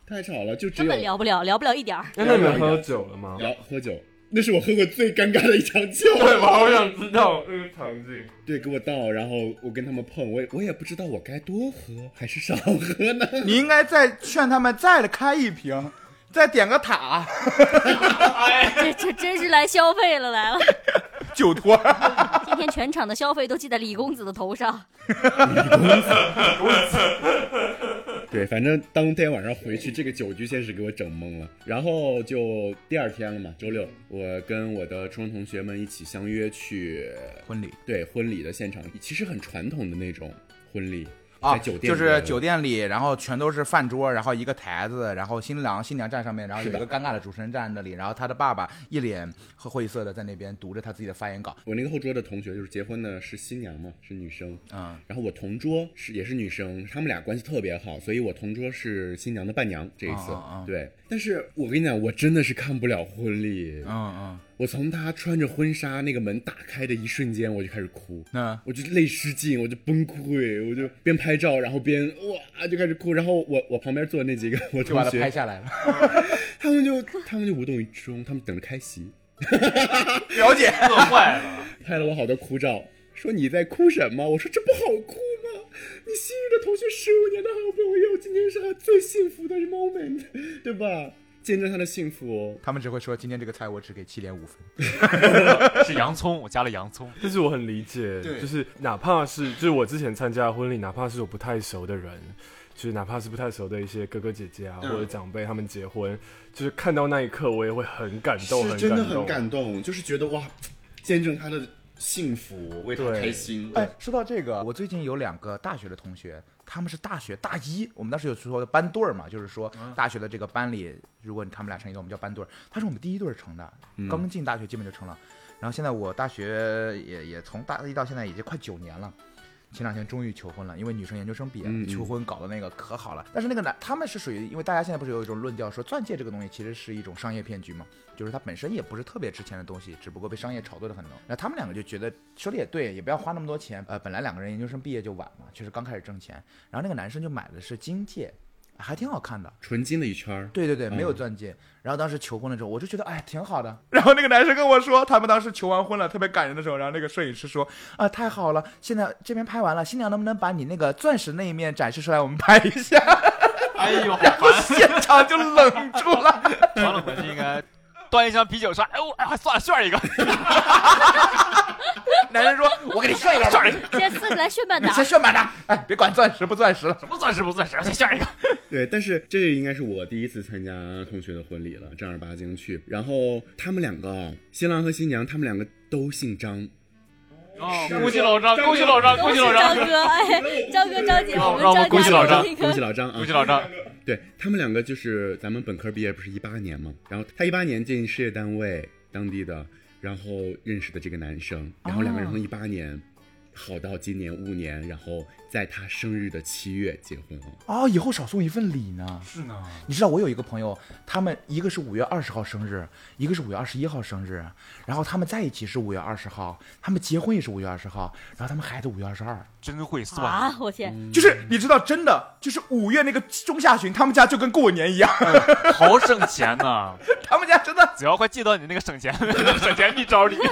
太吵了，就只根有本聊不了，聊不了一点儿。那那你们喝酒了吗？聊喝酒。那是我喝过最尴尬的一场酒。对吧？我想 <laughs> 知道那个场景。对，给我倒，然后我跟他们碰，我也我也不知道我该多喝还是少喝呢？”。你应该再劝他们再开一瓶，再点个塔 <laughs> 这这真是来消费了来了，酒托。<laughs> 今天全场的消费都记在李公子的头上。李公子 <laughs> 对，反正当天晚上回去，这个酒局先是给我整懵了，然后就第二天了嘛，周六，我跟我的初中同学们一起相约去婚礼对婚礼的现场，其实很传统的那种婚礼，啊，在酒店就是酒店里，然后全都是饭桌，然后一个台子，然后新郎新娘站上面，然后有一个尴尬的主持人站那里，然后他的爸爸一脸晦涩的在那边读着他自己的发言稿。我那个后桌的同学就是结婚的是新娘嘛，是女生，嗯，然后我同桌是也是女生，他们俩关系特别好，所以我同桌是新娘的伴娘这一次，啊啊啊对。但是我跟你讲，我真的是看不了婚礼，嗯嗯，我从她穿着婚纱那个门打开的一瞬间，我就开始哭，那我就泪失禁，我就崩溃，我就边拍照，然后边哇就开始哭，然后我我旁边坐的那几个我同就把他拍，下来了。<laughs> 他们就他们就无动于衷，他们等着开席，<laughs> 了解。饿坏了。拍了我好多哭照，说你在哭什么？我说这不好哭吗？你昔日的同学，十五年的好朋友，今天是他最幸福的 moment，对吧？见证他的幸福哦。他们只会说今天这个菜我只给七点五分。是洋葱，我加了洋葱。但是我很理解，就是哪怕是就是我之前参加的婚礼，哪怕是我不太熟的人，就是哪怕是不太熟的一些哥哥姐姐啊、嗯或者长辈，他们结婚，就是看到那一刻，我也会很感动，是真的很动。感动，就是觉得哇，见证他的幸福，为他开心。哎，说到这个，我最近有两个大学的同学，他们是大学大一，我们当时有说的班对儿嘛，就是说大学的这个班里，如果他们俩成一对，我们叫班对儿。他是我们第一对儿成的，刚进大学基本就成了。然后现在我大学也也从大一到现在已经快九年了。前两天终于求婚了，因为女生研究生毕业求婚搞得那个可好了。但是那个男，他们是属于，因为大家现在不是有一种论调说钻戒这个东西其实是一种商业骗局嘛，就是它本身也不是特别值钱的东西，只不过被商业炒作的很浓。然后他们两个就觉得说的也对，也不要花那么多钱。呃，本来两个人研究生毕业就晚嘛，确实刚开始挣钱。然后那个男生就买的是金戒，还挺好看的。纯金的一圈儿，对对对，没有嗯钻戒。然后当时求婚的时候，我就觉得哎挺好的。<laughs> 然后那个男生跟我说，他们当时求完婚了，特别感人的时候，然后那个摄影师说啊太好了，现在这边拍完了，新娘能不能把你那个钻石那一面展示出来，我们拍一下？<laughs> 哎呦，然后！<laughs> 现场就冷住了。传统文是应该端一箱啤酒说，哎呦哎算了炫一个，<laughs> 男人说：“我给你炫一个，炫一个，先四个来炫半你打，先炫满它。哎，别管钻石不钻石了。什么钻石不钻石，先炫一个。<laughs> 对，但是这应该是我第一次参加同学的婚礼了，正儿八经去。然后他们两个啊，新郎和新娘，他们两个都姓张，哦，恭喜老张，恭喜老张，恭喜老张，张哥，哎，张哥张姐，我们张让我恭喜老张恭喜老张啊！恭喜老张。对他们两个就是咱们本科毕业不是一八年吗，然后他一八年进事业单位当地的，然后认识的这个男生，然后两个人从一八年好到今年五年，然后在他生日的七月结婚了。哦，以后少送一份礼呢。是呢，你知道我有一个朋友，他们一个是五月二十号生日，一个是五月二十一号生日，然后他们在一起是五月二十号，他们结婚也是五月二十号，然后他们孩子五月二十二。真会算。啊，我天，就是你知道，真的就是五月那个中下旬，他们家就跟过年一样，好省钱呐！<laughs> 他们家真的只要快记到你那个省钱 <laughs> 省钱秘招里。<laughs>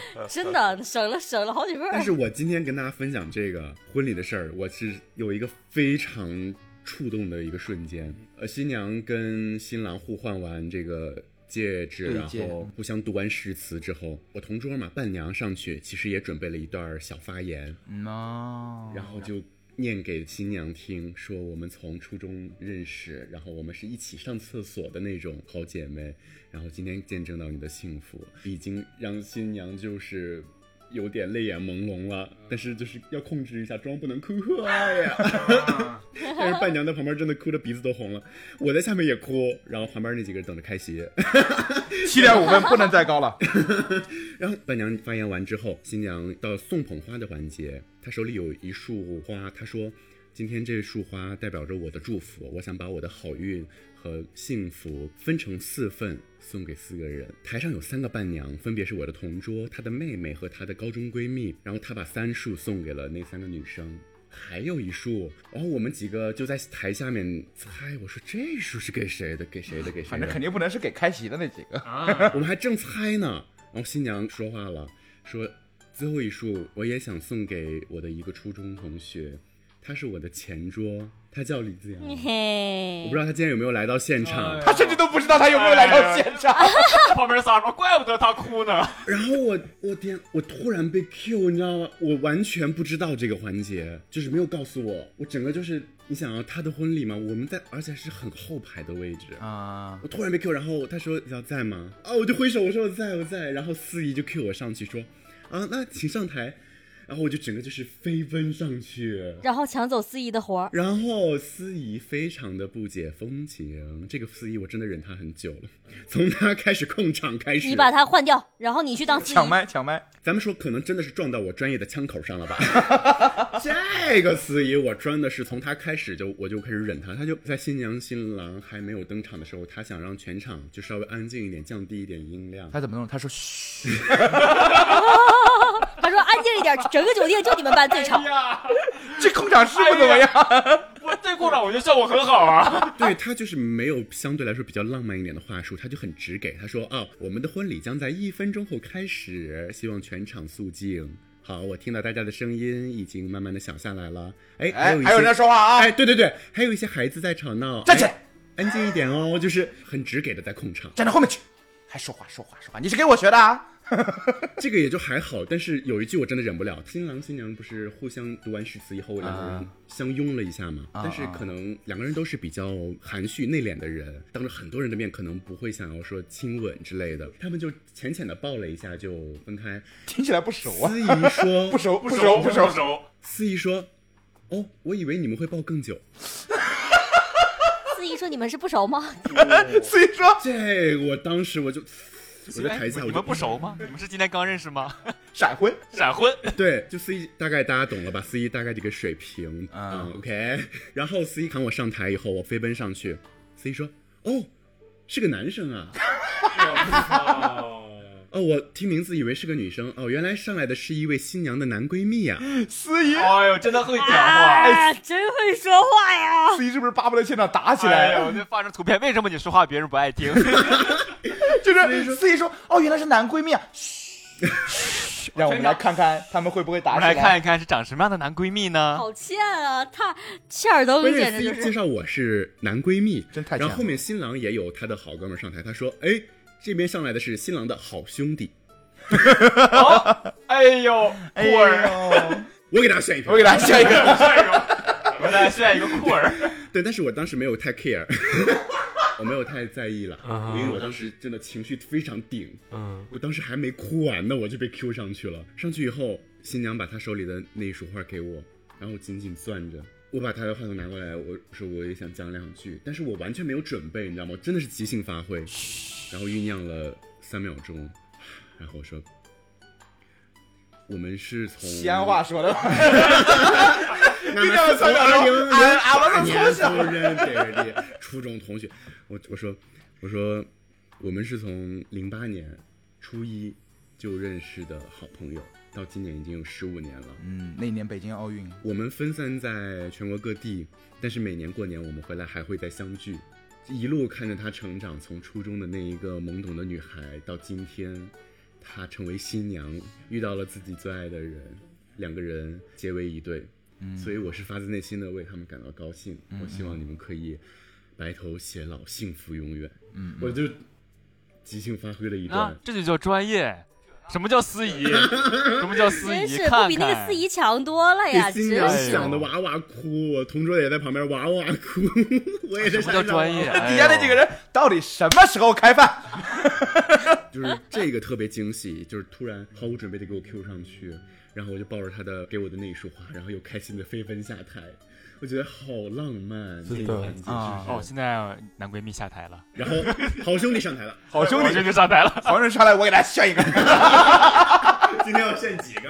<laughs> 真的省了省了好几份儿。但是我今天跟大家分享这个婚礼的事儿，我是有一个非常触动的一个瞬间。呃，新娘跟新郎互换完这个戒指，然后互相读完誓词之后，我同桌嘛，伴娘上去其实也准备了一段小发言，嗯哦，然后就念给新娘听，说我们从初中认识，然后我们是一起上厕所的那种好姐妹，然后今天见证到你的幸福，已经让新娘就是。有点泪眼朦胧了，但是就是要控制一下，妆不能哭哎呀！<laughs> 但是伴娘在旁边真的哭的鼻子都红了，我在下面也哭，然后旁边那几个人等着开席。七点五分不能再高了。<laughs> 然后伴娘发言完之后，新娘到送捧花的环节，她手里有一束花，她说：“今天这束花代表着我的祝福，我想把我的好运和幸福分成四份，送给四个人。台上有三个伴娘，分别是我的同桌、她的妹妹和她的高中闺蜜。然后她把三束送给了那三个女生。”还有一束，然后我们几个就在台下面猜，我说这束是给谁的？给谁的？给谁的？反正肯定不能是给开席的那几个。<laughs> 我们还正猜呢，然后新娘说话了，说最后一束我也想送给我的一个初中同学，他是我的前桌，他叫李子阳。嘿嘿，我不知道他今天有没有来到现场，他甚至都不知道他有没有来到现场。<laughs> 旁边仨说，怪不得他哭呢。<laughs> 然后我我天，我突然被 Q，你知道吗？我完全不知道这个环节，就是没有告诉我，我整个就是你想啊，他的婚礼嘛，我们在，而且是很后排的位置。啊，我突然被 Q，然后他说要在吗？啊，我就挥手，我说我在，我在。然后司仪就 Q 我上去说，啊，那请上台。然后我就整个就是飞奔上去，然后抢走司仪的活儿。然后司仪非常的不解风情，这个司仪我真的忍他很久了，从他开始控场开始，你把他换掉，然后你去当司仪。抢麦抢麦，咱们说可能真的是撞到我专业的枪口上了吧？<laughs> 这个司仪我真的是从他开始就我就开始忍他，他就在新娘新郎还没有登场的时候，他想让全场就稍微安静一点，降低一点音量。他怎么弄？他说嘘，<laughs> 他说安静一点，整个酒店就你们班最吵。呀，这控场师不怎么样。我这控场我觉得效果很好啊。<laughs> 对他就是没有相对来说比较浪漫一点的话术，他就很直给。他说啊，我们的婚礼将在一分钟后开始，希望全场肃静。好，我听到大家的声音已经慢慢的小下来了。哎，还哎，有一些还有人在说话啊！哎，对对对，还有一些孩子在吵闹。站起来哎安静一点哦，就是很直给的在控场。站到后面去，还说话说话说话，你是给我学的啊？<laughs> 这个也就还好，但是有一句我真的忍不了。新郎新娘不是互相读完誓词以后，两个人相拥了一下嘛？啊但是可能两个人都是比较含蓄内敛的人，当着很多人的面，可能不会想要说亲吻之类的，他们就浅浅的抱了一下就分开。听起来不熟啊，司仪说不熟不熟不熟。不熟。司仪说，哦，我以为你们会抱更久。<laughs> 司仪说你们是不熟吗？<laughs> 司仪说这我当时我就我在台下我就你们不熟吗？你们是今天刚认识吗？<laughs> 闪婚，闪婚。<laughs> 对，就司仪大概大家懂了吧？司仪大概这个水平啊嗯，OK。<laughs> 然后司仪喊我上台以后，我飞奔上去，司仪说：“哦，是个男生啊。哦，我听名字以为是个女生，哦，原来上来的是一位新娘的男闺蜜啊。司仪，哎呦，真的会讲话。啊，真会说话呀！司仪是不是巴不得现场打起来？哎呦，这发张图片，为什么你说话别人不爱听？<laughs> 就是司仪说，哦，原来是男闺蜜啊。嘘，<laughs> 嘘让我们来看看他们会不会打起来。看一看是长什么样的男闺蜜呢？好欠啊，他切尔登关键简直就是。司仪介绍我是男闺蜜，真太欠然后后面新郎也有他的好哥们儿上台，他说：“哎，这边上来的是新郎的好兄弟，<laughs> 哎呦，哎酷儿，呦，我给大家选一个。”我给大家选一个。我给大家选一个酷儿。对，但是我当时没有太 care，我没有太在意了，啊因为我当时真的情绪非常顶，嗯，我当时还没哭完呢，我就被 Q 上去了。上去以后，新娘把她手里的那一束花给我，然后紧紧攥着。我把她的话筒拿过来，我说我也想讲两句，但是我完全没有准备，你知道吗？真的是即兴发挥，然后酝酿了三秒钟，然后我说，我们是从西安话说的，我 <laughs> <laughs> 们是从二零零俺俺八们是年从小初认识的初中同学。我我说我说我们是从零八年初一就认识的好朋友，到今年已经有十五年了。嗯，那年北京奥运，我们分散在全国各地，但是每年过年我们回来还会再相聚。一路看着她成长，从初中的那一个懵懂的女孩，到今天她成为新娘，遇到了自己最爱的人，两个人结为一对。嗯，所以我是发自内心的为他们感到高兴。我希望你们可以白头偕老，幸福永远。嗯，我就即兴发挥了一段，啊，这就叫专业。什么叫司仪？<laughs> 什么叫司仪？真是不比那个司仪强多了呀！新娘想的哇哇哭，我同桌也在旁边哇哇哭，我也是什么叫专业？底下那几个人到底什么时候开饭？<laughs> 就是这个特别惊喜，就是突然毫无准备的给我 Q 上去，然后我就抱着他的给我的那一束花，然后又开心的飞奔下台。我觉得好浪漫，真的啊！哦，现在男闺蜜下台了，然后好兄弟上台了，好兄弟就上台了，<laughs> 好人上来，我给大家炫一个。<laughs> 今天要炫几个？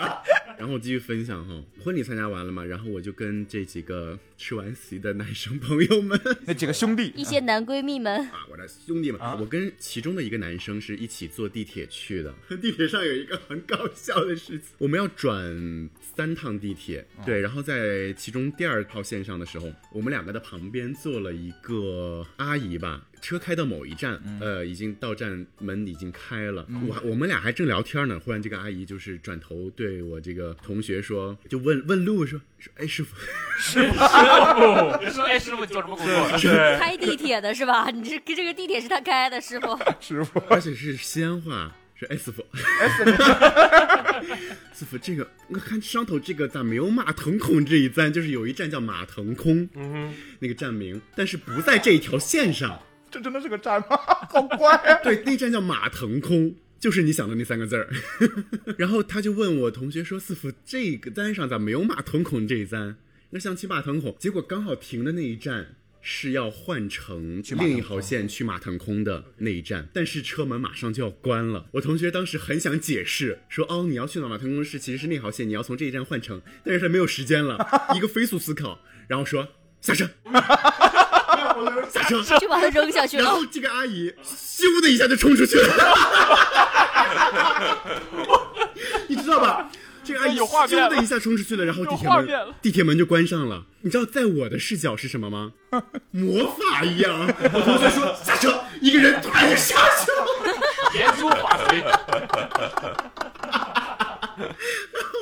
然后我继续分享哈，婚礼参加完了嘛，然后我就跟这几个吃完席的男生朋友们，<laughs> 那几个兄弟，一些男闺蜜们啊，我的兄弟们，我跟其中的一个男生是一起坐地铁去的。地铁上有一个很搞笑的事情，我们要转三趟地铁，对，然后在其中第二套线上的时候，我们两个的旁边坐了一个阿姨吧。车开到某一站，呃，已经到站门已经开了，我我们俩还正聊天呢，忽然这个阿姨就是转头对我这个同学说，就问问路说说，哎师傅，师傅 <laughs> 师傅。说哎师傅你做什么工作？开地铁的是吧？你这这个地铁是他开的，师傅。<laughs> 师傅，而且是西安话，是哎师傅，<laughs> 师傅这个我看上头这个咋没有马腾空这一站？就是有一站叫马腾空，嗯那个站名，但是不在这一条线上。<laughs> 这真的是个站吗？好怪啊！对，那站叫马腾空，就是你想的那三个字儿。<laughs> 然后他就问我同学说：“师傅，这个站上咋没有马腾空这一站？那想骑马腾空，结果刚好停的那一站是要换乘另一号线去马腾空的那一站，但是车门马上就要关了。我同学当时很想解释说：哦，你要去到马腾空是其实是那号线，你要从这一站换乘，但是他没有时间了，<laughs> 一个飞速思考，然后说下车。<laughs> ”下车 <laughs> 就把他扔下去了，然后这个阿姨咻的一下就冲出去了，你知道吧？这个阿姨咻的一下冲出去了，然后地铁门地铁门就关上了。你知道在我的视角是什么吗？<laughs> 魔法一样，我同学说下车，一个人突然就下去了，连珠化飞。<laughs>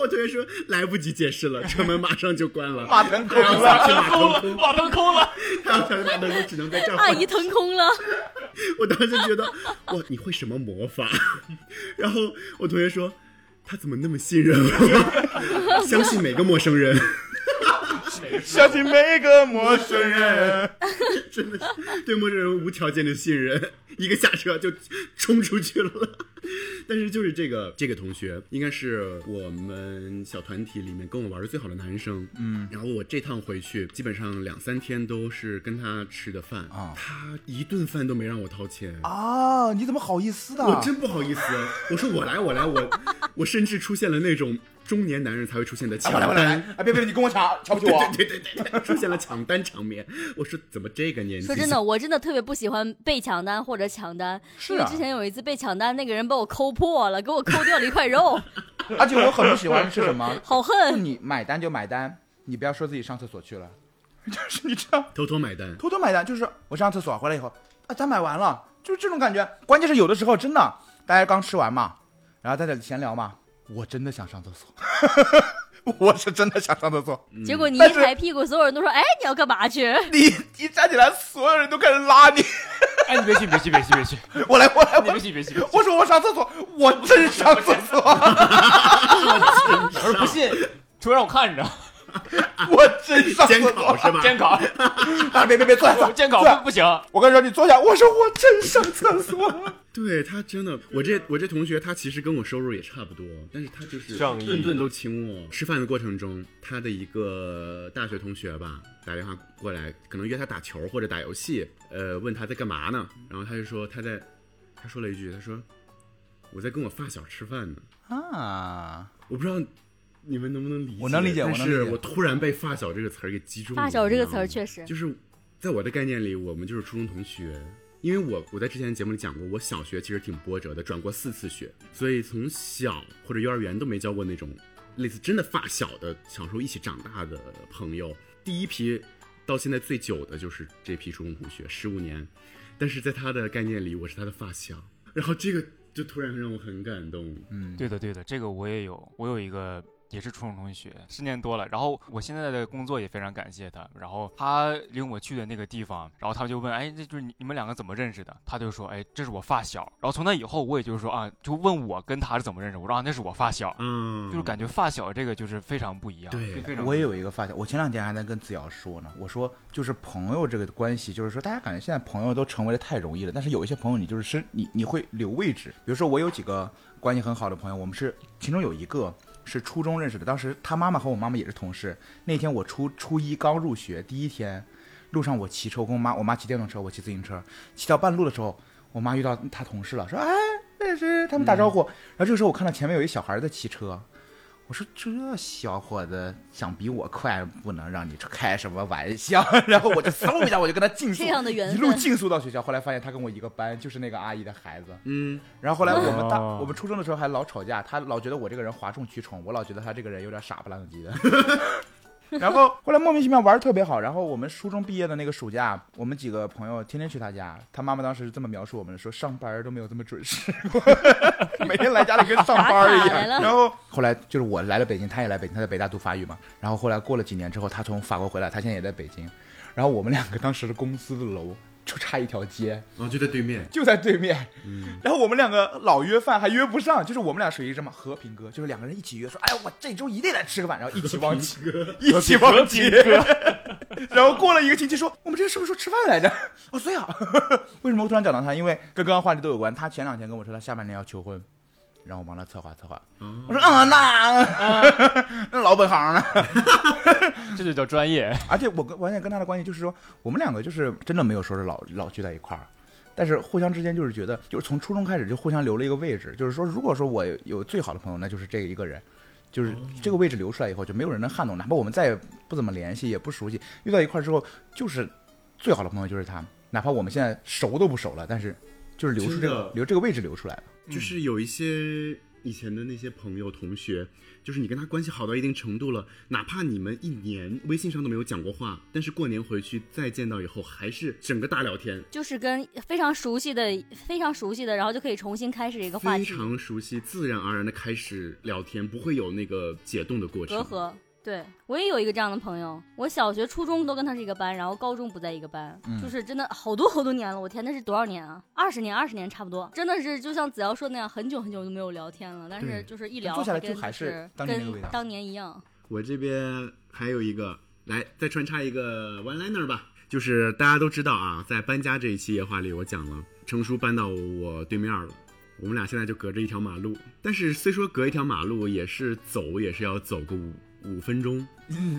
我同学说来不及解释了，车门马上就关了，马腾空了，马腾空了，马腾空了，他要想马腾空只能在这儿。阿姨腾空了，我当时觉得哇，你会什么魔法？<laughs> 然后我同学说他怎么那么信任我，<laughs> 相信每个陌生人。相信每个陌生人，<laughs> 真的是对陌生人无条件的信任，一个下车就冲出去了。<laughs> 但是就是这个这个同学，应该是我们小团体里面跟我玩的最好的男生。嗯，然后我这趟回去，基本上两三天都是跟他吃的饭啊，他一顿饭都没让我掏钱啊！你怎么好意思的？我真不好意思，我说我来我来我，我甚至出现了那种。中年男人才会出现的抢单，啊别别，你跟我抢，<laughs> 瞧不起我？对对对对，出现了抢单场面。我说怎么这个年纪？说真的，我真的特别不喜欢被抢单或者抢单，因为之前有一次被抢单，那个人把我抠破了，给我抠掉了一块肉。<laughs> 而且我很不喜欢是什么？<laughs> 好恨！你买单就买单，你不要说自己上厕所去了，就是你知道，偷偷买单，偷偷买单，就是我上厕所回来以后，啊，咱买完了，就是这种感觉。关键是有的时候真的，大家刚吃完嘛，然后在这里闲聊嘛，我真的想上厕所。<laughs> 我是真的想上厕所，结果你一抬屁股，所有人都说：“哎，你要干嘛去？”你一站起来，所有人都开始拉你。<laughs> 哎，你别去，别去，别去，别去！我来，我来，我别去，别去！我说我上厕所，我真上厕所。<laughs> 我说不信，除非让我看着。<laughs> 我真上监考是吗？监考 <laughs> 啊！别别别，坐下，监考不不行。我跟你说，你坐下。我说我真上厕所。<laughs> 对他真的，我这我这同学他其实跟我收入也差不多，但是他就是顿顿都请我吃饭的过程中，他的一个大学同学吧打电话过来，可能约他打球或者打游戏，呃，问他在干嘛呢？然后他就说他在，他说了一句，他说我在跟我发小吃饭呢。啊，我不知道你们能不能理解，我能理解，但是我突然被发小这个词儿给击中了。发小这个词儿确实就是在我的概念里，我们就是初中同学。因为我我在之前节目里讲过，我小学其实挺波折的，转过四次学，所以从小或者幼儿园都没交过那种类似真的发小的，小时候一起长大的朋友。第一批到现在最久的就是这批初中同学，十五年，但是在他的概念里，我是他的发小。然后这个就突然让我很感动。嗯，对的，对的，这个我也有，我有一个也是初中同学，十年多了。然后我现在的工作也非常感谢他。然后他领我去的那个地方，然后他就问，哎，这就是你你们两个怎么认识的？他就说，哎，这是我发小。然后从那以后，我也就是说啊，就问我跟他是怎么认识，我说啊，那是我发小。嗯，就是感觉发小这个就是非常不一样。对非常我也有一个发小，我前两天还在跟子瑶说呢，我说就是朋友这个关系，就是说大家感觉现在朋友都成为了太容易了，但是有一些朋友你就是是你你会留位置，比如说我有几个关系很好的朋友，我们是其中有一个是初中认识的，当时他妈妈和我妈妈也是同事，那天我初初一刚入学第一天，路上我骑车，我跟我妈我妈骑电动车，我骑自行车，骑到半路的时候，我妈遇到她同事了，说哎认识，他们打招呼，然后这个时候我看到前面有一小孩在骑车。我说这小伙子想比我快，不能让你开什么玩笑。<laughs> 然后我就嗖一下，我就跟他竞速，这样的缘一路，竞速到学校。后来发现他跟我一个班，就是那个阿姨的孩子。嗯，然后后来我们大哦我们初中的时候还老吵架，他老觉得我这个人哗众取宠，我老觉得他这个人有点傻不拉几的。<laughs> 然后后来莫名其妙玩的特别好，然后我们初中毕业的那个暑假，我们几个朋友天天去他家，他妈妈当时是这么描述我们的，说上班都没有这么准时过，<laughs> <laughs> 每天来家里跟上班一样。然后后来就是我来了北京，他也来北京，他在北大读法语嘛。然后后来过了几年之后，他从法国回来，他现在也在北京。然后我们两个当时的公司的楼就差一条街，然后就在对面，就在对面。然后我们两个老约饭还约不上，就是我们俩属于什么和平哥，就是两个人一起约说，哎，我这周一定来吃个饭，然后一起忘记，一起忘记。然后过了一个星期说，我们这是不是说吃饭来着？哦，对啊。<laughs> 为什么我突然讲到他？因为跟刚刚话题都有关。他前两天跟我说他下半年要求婚，让我帮他策划策划。我说嗯，那 <laughs> 那老本行了。<laughs> 这就叫专业。而且我跟完全跟他的关系就是说，我们两个就是真的没有说是老老聚在一块儿，但是互相之间就是觉得，就是从初中开始就互相留了一个位置，就是说，如果说我有有最好的朋友，那就是这一个人，就是这个位置留出来以后，就没有人能撼动，哪怕我们再也不怎么联系，也不熟悉，遇到一块儿之后，就是最好的朋友就是他，哪怕我们现在熟都不熟了，但是就是留出这个留这个位置留出来了。就是有一些以前的那些朋友同学，就是你跟他关系好到一定程度了，哪怕你们一年微信上都没有讲过话，但是过年回去再见到以后，还是整个大聊天，就是跟非常熟悉的、非常熟悉的，然后就可以重新开始一个话题非，常熟悉，自然而然的开始聊天，不会有那个解冻的过程。隔阂。对我也有一个这样的朋友，我小学、初中都跟他是一个班，然后高中不在一个班，嗯就是真的好多好多年了。我天，那是多少年啊？二十年，二十年差不多。真的是就像子瑶说的那样，很久很久都没有聊天了，但是对就是一聊，坐下来跟就还是是当年那个味道跟当年一样。我这边还有一个，来再穿插一个 one liner 吧，就是大家都知道啊，在搬家这一期夜话里，我讲了成叔搬到我对面了。我们俩现在就隔着一条马路，但是虽说隔一条马路，也是走也是要走个五五分钟。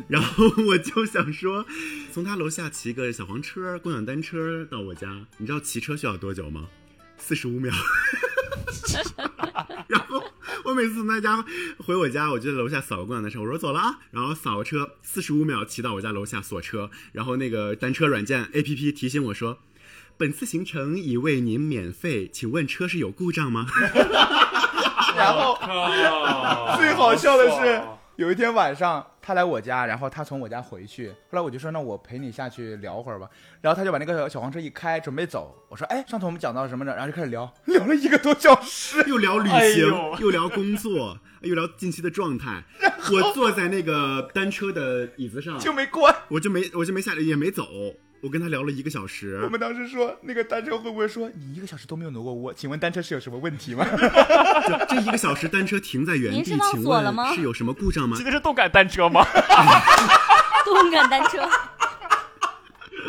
然后我就想说，从他楼下骑个小黄车、共享单车到我家，你知道骑车需要多久吗？四十五秒。<laughs> 然后我每次从他家回我家，我就在楼下扫个共享单车，我说走了啊，然后扫个车，四十五秒骑到我家楼下锁车，然后那个单车软件 A P P 提醒我说，本次行程已为您免费，请问车是有故障吗？<laughs> 然后最好笑的是，有一天晚上他来我家，然后他从我家回去，后来我就说那我陪你下去聊会儿吧，然后他就把那个小黄车一开，准备走，我说哎，上次我们讲到什么呢？然后就开始聊，<laughs> 聊了一个多小时，又聊旅哎行，呦又聊工作，又聊近期的状态。我坐在那个单车的椅子上，就没关。我就没我就没下来，也没走。我跟他聊了一个小时我，们当时说那个单车会不会说你一个小时都没有挪过窝？请问单车是有什么问题吗？<laughs> 这一个小时单车停在原地，您是忘请锁了吗问是有什么故障吗这个是动感单车吗？<laughs> 动感单车，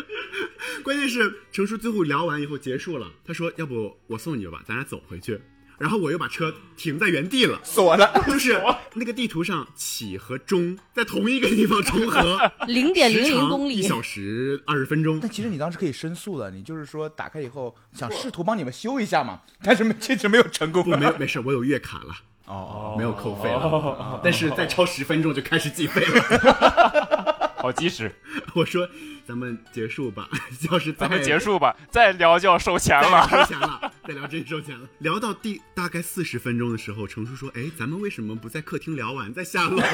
<laughs> 关键是程叔最后聊完以后结束了，他说要不我送你吧，咱俩走回去。然后我又把车停在原地了，锁了。就是那个地图上起和终在同一个地方重合，<laughs> 零点零零公里，一小时二十分钟。但。其实你当时可以申诉的，你就是说打开以后想试图帮你们修一下嘛，但是没确实没有成功不，没有没事，我有月卡了，哦，没有扣费了，但是再超十分钟就开始计费了。<laughs> 好及时，<laughs> 我说咱们结束吧，<laughs> 要是咱们结束吧，再聊就要收钱了。<laughs> 收钱了，再聊真收钱了。聊到第大概四十分钟的时候，程叔说：“哎，咱们为什么不在客厅聊完再下楼呢？”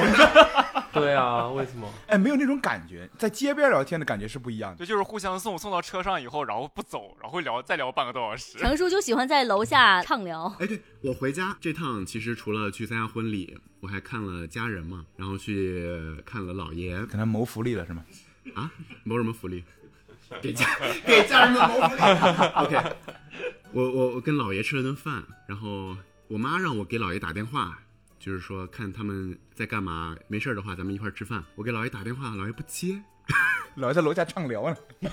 <laughs> 对啊，为什么？哎，没有那种感觉，在街边聊天的感觉是不一样的。对，就是互相送，送到车上以后，然后不走，然后聊再聊半个多小时。程叔就喜欢在楼下畅聊。哎，对我回家这趟，其实除了去参加婚礼，我还看了家人嘛，然后去看了姥爷给他谋福利了是吗？啊，谋什么福利？<laughs> 给家给家人们谋福利。<laughs> OK，我我我跟姥爷吃了顿饭，然后我妈让我给姥爷打电话，就是说看他们在干嘛，没事儿的话咱们一块儿吃饭。我给姥爷打电话，姥爷不接，<laughs> 姥爷在楼下畅聊呢。<laughs>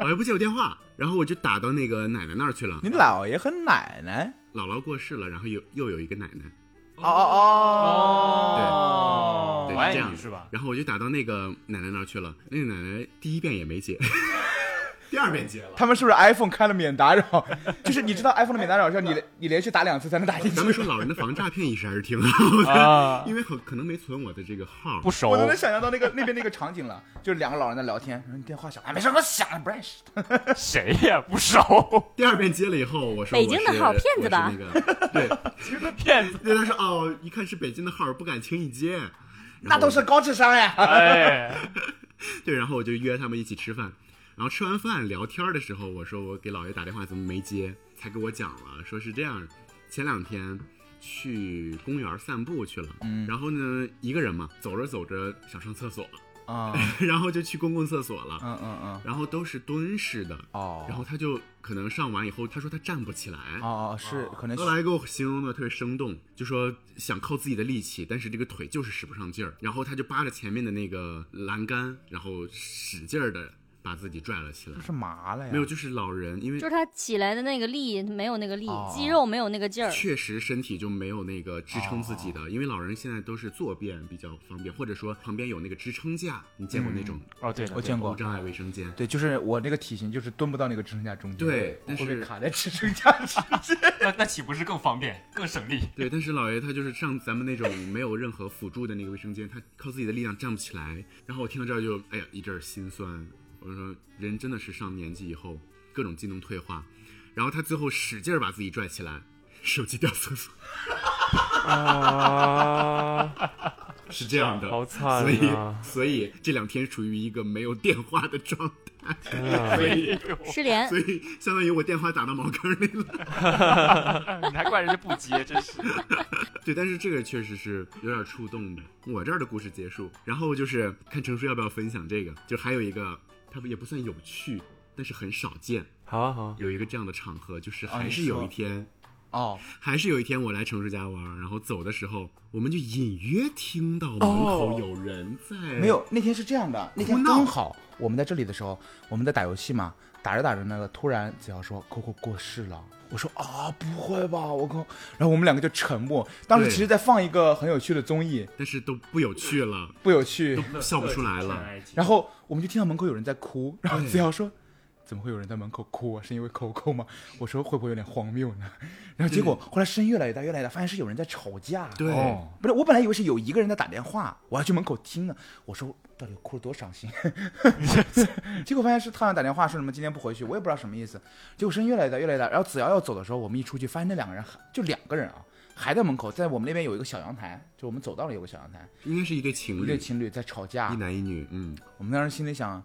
姥爷不接我电话，然后我就打到那个奶奶那儿去了。你姥爷和奶奶？姥姥过世了，然后又又有一个奶奶。哦哦哦，对，我爱是这样是吧？然后我就打到那个奶奶那儿去了，那个奶奶第一遍也没接，第二遍接了。他们是不是 iPhone 开了免打扰？<laughs> 就是你知道 iPhone 的免打扰是要你你连续打两次才能打进去。咱们说老人的防诈骗意识还是挺好的，<laughs> 啊，因为可可能没存我的这个号。不熟我都能想象到那个 <laughs> 那边那个场景了，就是两个老人在聊天，然后你电话响，哎，没事，我响了，不认识。谁呀？不熟，第二遍接了以后，我说北京的号骗子吧对骗子。对，他说哦，一看是北京的号，不敢轻易接。那都是高智商呀。哎，对，然后我就约他们一起吃饭，然后吃完饭聊天的时候，我说我给姥爷打电话怎么没接，才给我讲了，说是这样，前两天去公园散步去了，嗯然后呢一个人嘛，走着走着想上厕所，啊，<laughs> 然后就去公共厕所了，嗯嗯嗯，然后都是蹲式的，哦，然后他就可能上完以后，他说他站不起来。哦哦是可能后来给我形容的特别生动，就说想靠自己的力气，但是这个腿就是使不上劲儿，然后他就扒着前面的那个栏杆，然后使劲儿的把自己拽了起来就。是麻了呀。没有，就是老人，因为就是他起来的那个力没有那个力，哦肌肉没有那个劲儿。确实身体就没有那个支撑自己的，因为老人现在都是坐便比较方便，或者说旁边有那个支撑架，你见过那种哦对，我见过无障碍卫生间？对，就是我那个体型就是蹲不到那个支撑架中间，对但是卡在支撑架上。<laughs> 那那岂不是更方便、更省力？对，但是老爷他就是上咱们那种没有任何辅助的那个卫生间，他靠自己的力量站不起来。然后我听到这儿就哎呀一阵儿心酸，我就说人真的是上年纪以后各种机能退化。然后他最后使劲儿把自己拽起来，手机掉厕所，啊，是这样的，好惨所以啊！所以这两天处于一个没有电话的状态，啊所以失联所，以相当于我电话打到茅坑里了。<laughs> 你还怪人家不接，真是。对，但是这个确实是有点触动的。我这儿的故事结束，然后就是看程叔要不要分享这个，就还有一个，它不也不算有趣，但是很少见，好啊好啊，有一个这样的场合，就是哦还是有一天，哦，还是有一天我来程叔家玩，然后走的时候，我们就隐约听到门口有人在，没有，那天是这样的，那天刚好我们在这里的时候，我们在打游戏嘛，打着打着那个突然子豪说 Coco 过世了，我说啊不会吧，我靠，然后我们两个就沉默。当时其实在放一个很有趣的综艺，但是都不有趣了，不有趣，都笑不出来了。然后我们就听到门口有人在哭，然后子豪说。怎么会有人在门口哭啊？是因为 Coco 吗？我说会不会有点荒谬呢？<laughs> 然后结果后来声音越来越大，越来越大，发现是有人在吵架。对哦不是，我本来以为是有一个人在打电话，我要去门口听呢。我说到底哭了多伤心？<laughs> 结果发现是他俩打电话说什么今天不回去，我也不知道什么意思。结果声音越来越大，越来越大。然后子瑶要走的时候，我们一出去，发现那两个人就两个人啊，还在门口，在我们那边有一个小阳台，就我们走到了有个小阳台，应该是一对情侣，一对情侣在吵架一。男一女，嗯，我们当时心里想，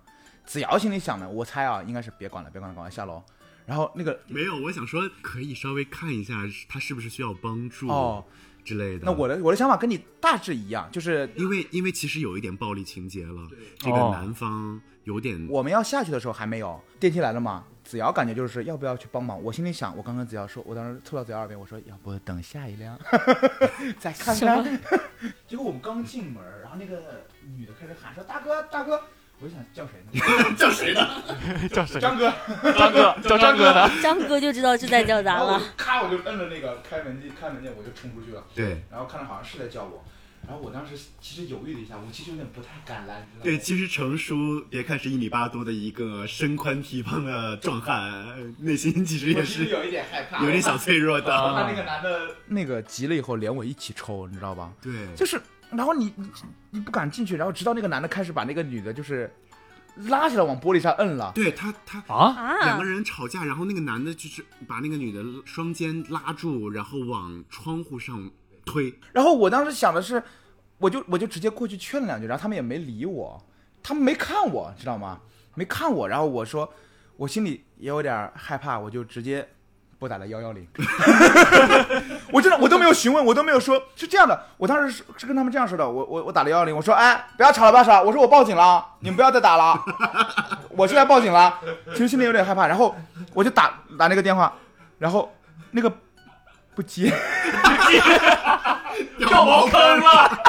子瑶心里想的，我猜啊，应该是别管了，别管了，赶快下楼。然后那个没有，我想说可以稍微看一下他是不是需要帮助哦，之类的。那我的我的想法跟你大致一样，就是因为因为其实有一点暴力情节了，这个哦男方有点我们要下去的时候还没有电梯来了嘛。子瑶感觉就是要不要去帮忙，我心里想，我刚跟子瑶说，我当时凑到子瑶耳边，我说要不等下一辆 <laughs> 再看看。<laughs> 结果我们刚进门，然后那个女的开始喊说大哥大哥，我就想叫谁呢？<laughs> 叫谁呢？<laughs> 叫谁？张哥。张哥，<laughs> 叫张哥的。张哥就知道是在叫咱了。咔我就摁了那个开门键，开门键我就冲出去了。对然后看着好像是在叫我，然后我当时其实犹豫了一下，我其实有点不太敢来？对，其实程叔别看是一米八多的一个身宽体胖的壮汉，内心其实也是有一点害怕，有点小脆弱的。他那个男的，那个急了以后连我一起抽，你知道吧？对，就是，然后你你你不敢进去，然后直到那个男的开始把那个女的，就是拉起来往玻璃上摁了。对他他啊，啊两个，人吵架，然后那个男的就是把那个女的双肩拉住，然后往窗户上推。然后我当时想的是，我就我就直接过去劝了两句，然后他们也没理我，他们没看我，知道吗？没看我，然后我说，我心里也有点害怕，我就直接拨打了幺幺零。<laughs> 我真的我都没有询问，我都没有说，是这样的，我当时是是跟他们这样说的，我我我打了幺幺零，我说，哎，不要吵了，不要吵了，我说我报警了，你们不要再打了，<laughs> 我现在报警了，其实心里有点害怕，然后我就打打那个电话，然后那个不接。掉茅坑了。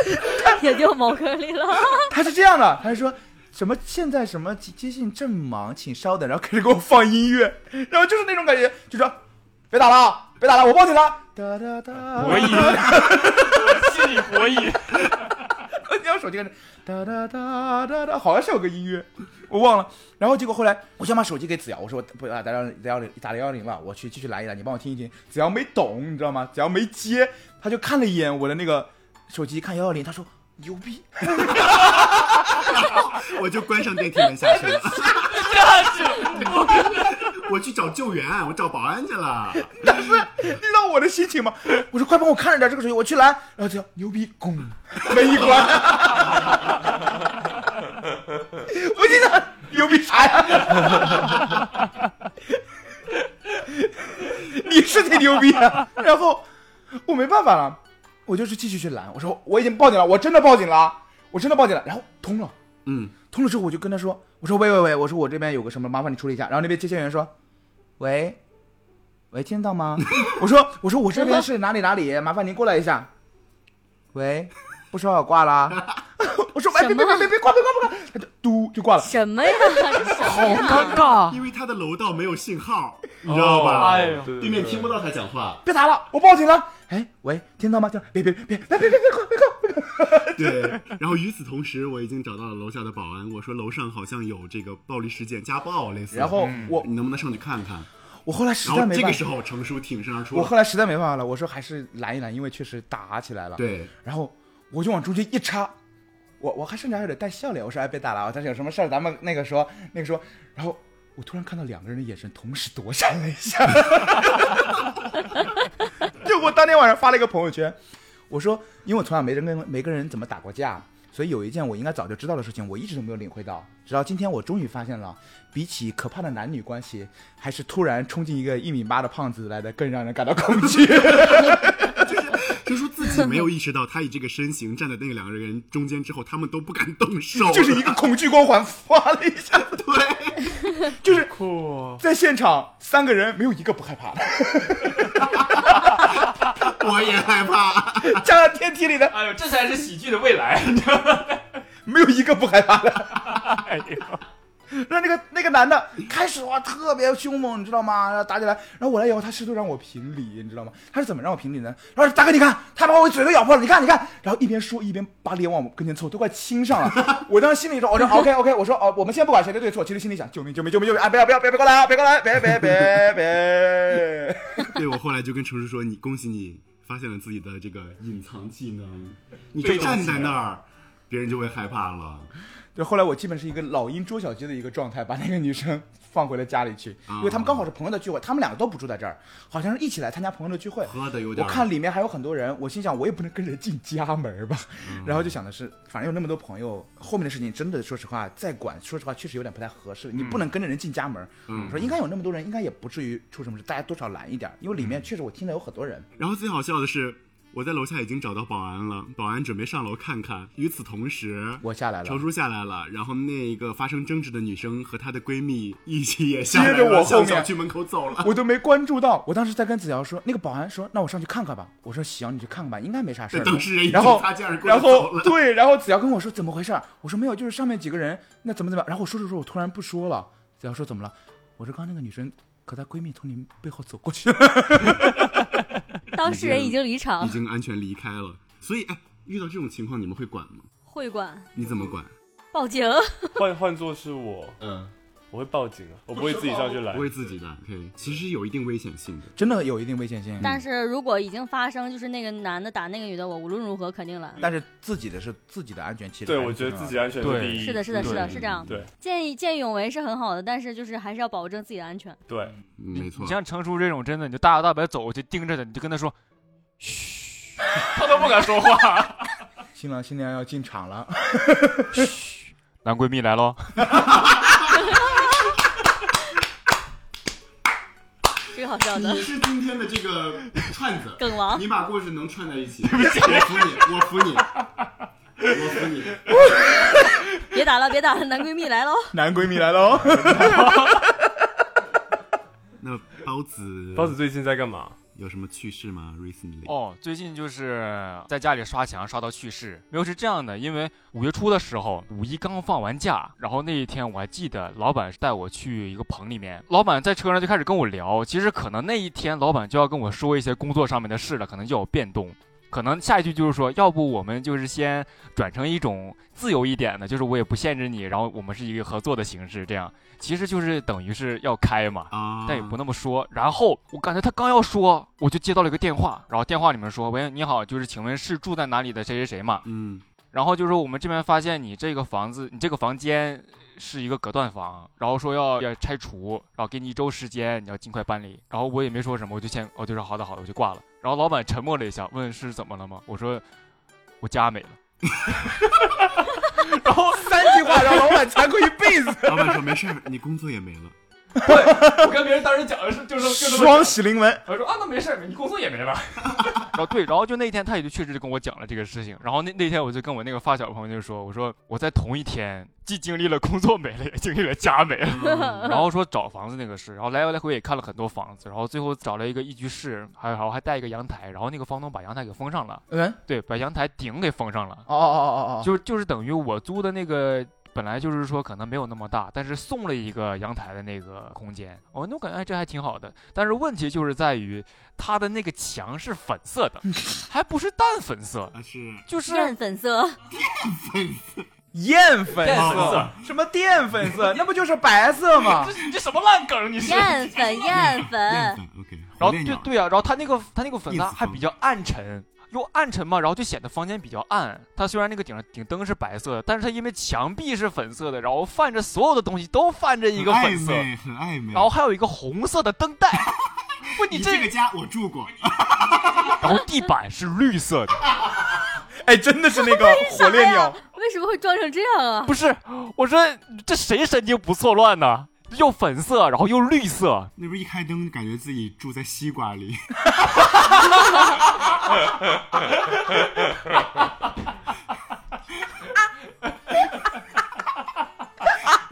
<laughs> 也掉茅坑里了。他是这样的，他是说什么现在什么接接近正忙，请稍等，然后开始给我放音乐，<laughs> 然后就是那种感觉，就说别打了，别打了，我报警了。哒哒哒，博弈，心理博弈。你要手机开始哒哒哒哒哒，好像是有个音乐，我忘了。然后结果后来我想把手机给子瑶，我说我不打打幺幺零打幺幺零了，我去继续拦一拦，你帮我听一听。子瑶没懂，你知道吗？子瑶没接，他就看了一眼我的那个手机，看幺幺零，他说牛逼。<laughs> 我就关上电梯门下去了。<laughs> 我去找救援，我找保安去了。但是你知道我的心情吗？我说快帮我看着点这个手机，我去拦。然后就牛逼，咣，门一关。<laughs> 我心想牛逼啥呀？你是挺牛逼的。然后我没办法了，我就是继续去拦。我说我已经报警了，我真的报警了，我真的报警了。然后通了。嗯，通了之后我就跟他说，我说喂喂喂，我说我这边有个什么，麻烦你处理一下。然后那边接线员说，喂，喂，听到吗？<laughs> 我说我说我这边是哪里哪里，麻烦您过来一下。喂，不说要挂了。<laughs> 我说：“哎，别别别别别挂，别挂，别挂！”嘟就挂了。什么呀？<laughs> 好尴尬，因为他的楼道没有信号，你知道吧？哎呦，对面听不到他讲话。别打了，我报警了。哎，喂，听到吗？就别别别别别别别别挂，别挂。对，然后与此同时，我已经找到了楼下的保安。我说楼上好像有这个暴力事件、家暴类似。然后我，你能不能上去看看？我后来实在没办法。这个时候，成叔挺身而出。我后来实在没办法了，我说还是拦一拦，因为确实打起来了。对。然后我就往中间一插，我我还甚至还有点带笑脸，我说哎别打了，但是有什么事儿咱们那个说那个说，然后我突然看到两个人的眼神同时躲闪了一下，<laughs> 就我当天晚上发了一个朋友圈，我说因为我从来没人跟没跟人怎么打过架。所以有一件我应该早就知道的事情，我一直都没有领会到。直到今天，我终于发现了，比起可怕的男女关系，还是突然冲进一个一米八的胖子来的更让人感到恐惧。程 <laughs> 叔自己没有意识到，他以这个身形站在那两个人中间之后，他们都不敢动手，<laughs> 就是一个恐惧光环发了一下，对，就是在现场三个人没有一个不害怕的，<laughs> <laughs> 我也害怕。<laughs> 站在电梯里的哎呦，这才是喜剧的未来。<laughs> 没有一个不害怕的。哎呦，那那个那个男的开始哇特别凶猛，你知道吗？然后打起来，然后我来以后，他试图让我评理，你知道吗？他是怎么让我评理呢？他说：“大哥，你看，他把我嘴都咬破了，你看，你看。”然后一边说一边把脸往我跟前凑，都快亲上了。我当时心里说：“我说 OK OK，我说哦，我们先不管谁的对错，其实心里想：救命救命救命救命！啊，不要不要别别过来啊，别过来，别别别别。”对我后来就跟程叔说：“你恭喜你发现了自己的这个隐藏技能，你就站在那儿，别人就会害怕了。对，后来我基本是一个老鹰捉小鸡的一个状态，把那个女生放回了家里去，因为他们刚好是朋友的聚会，他们两个都不住在这儿，好像是一起来参加朋友的聚会。喝的有点我看里面还有很多人，我心想我也不能跟着进家门吧，然后就想的是，反正有那么多朋友，后面的事情真的说实话再管，说实话确实有点不太合适，你不能跟着人进家门。嗯我说应该有那么多人，应该也不至于出什么事，大家多少拦一点，因为里面确实我听到有很多人。然后最好笑的是，我在楼下已经找到保安了，保安准备上楼看看。与此同时，我下来了程，叔下来了，然后那一个发生争执的女生和她的闺蜜一起也下来了，接着我后面向小区门口走了。我都没关注到，我当时在跟子瑶说，那个保安说，那我上去看看吧。我说行，你去看看吧，应该没啥事儿。当事人已经然后擦肩而过然。后对，然后子瑶跟我说怎么回事儿？我说没有，就是上面几个人，那怎么怎么样？然后我说着说，我突然不说了。子瑶说怎么了？我说刚刚那个女生和她闺蜜从你背后走过去了。<laughs> <laughs> 当事人已经离场已，经安全离开了。所以，哎，遇到这种情况你们会管吗？会管你怎么管？报警。<laughs> 换换做是我，嗯，我会报警啊，我不会自己上去拦 <laughs> 不。会自己拦。OK，其实有一定危险性的。真的有一定危险性，但是如果已经发生，就是那个男的打那个女的，我无论如何肯定拦。但是自己的是自己的安全，其实对，我觉得自己安全对第一。是的，是的，是的，是这样。对见义见义勇为是很好的，但是就是还是要保证自己的安全。对，嗯没错你，像程叔这种，真的，你就大摇大摆走过去盯着他，你就跟他说，嘘，<laughs> 他都不敢说话。新郎新娘要进场了，<laughs> 嘘男闺蜜来喽！好笑的你。是今天的这个串子，<laughs> 梗王你把故事能串在一 <laughs> 起，我服你，我服你，我服你。<laughs> 别打了，别打了，男闺蜜来喽！男闺蜜来喽。那包子，包子最近在干嘛？有什么趣事吗？Recently，哦，最近就是在家里刷墙刷到趣事。没有是这样的，因为五月初的时候，五一刚放完假，然后那一天我还记得，老板带我去一个棚里面，老板在车上就开始跟我聊。其实可能那一天老板就要跟我说一些工作上面的事了，可能就有变动。可能下一句就是说，要不我们就是先转成一种自由一点的，就是我也不限制你，然后我们是一个合作的形式，这样其实就是等于是要开嘛。啊，但也不那么说。然后我感觉他刚要说，我就接到了一个电话，然后电话里面说：“喂，你好，就是请问是住在哪里的谁谁谁嘛嗯，？”然后就说我们这边发现你这个房子，你这个房间是一个隔断房，然后说要要拆除，然后给你一周时间，你要尽快搬离。然后我也没说什么，我就先我就说好的好的，我就挂了。然后老板沉默了一下，问是怎么了吗？我说我家没了。<laughs> 然后三句话让老板惭愧一辈子，老板说没事儿，你工作也没了。我跟别人当时讲的是就是就是双喜临门。我说啊，那没事，你工作也没了。<laughs> 然后对，然后就那天他也就确实就跟我讲了这个事情。然后那那天我就跟我那个发小朋友就说，我说我在同一天既经历了工作没了，也经历了家没了。<laughs> 然后说找房子那个事，然后来来回也看了很多房子，然后最后找了一个一居室，还然后还带一个阳台，然后那个房东把阳台给封上了，嗯，对，把阳台顶给封上了，哦哦哦哦哦，就就是等于我租的那个。本来就是说可能没有那么大，但是送了一个阳台的那个空间，哦，那我感觉哎这还挺好的。但是问题就是在于它的那个墙是粉色的，<laughs> 还不是淡粉色，啊是就是艳粉色，艳粉艳粉色 <laughs> 色，什么淀粉色，那不就是白色吗？这你这什么烂梗？你是？艳粉艳面粉，<laughs> 粉，OK。然后对对啊，然后它那个它那个粉叶子风它还比较暗沉，又暗沉嘛，然后就显得房间比较暗。它虽然那个顶顶灯是白色的，但是它因为墙壁是粉色的，然后泛着所有的东西都泛着一个粉色，很暧昧，暧昧。然后还有一个红色的灯带。<laughs> 不，你这你这个家我住过，<laughs> 然后地板是绿色的，<laughs> 哎，真的是那个火烈鸟，为什么会装成这样啊？不是？我说这谁神经不错乱呢？又粉色，然后又绿色，那不是一开灯感觉自己住在西瓜里。<laughs>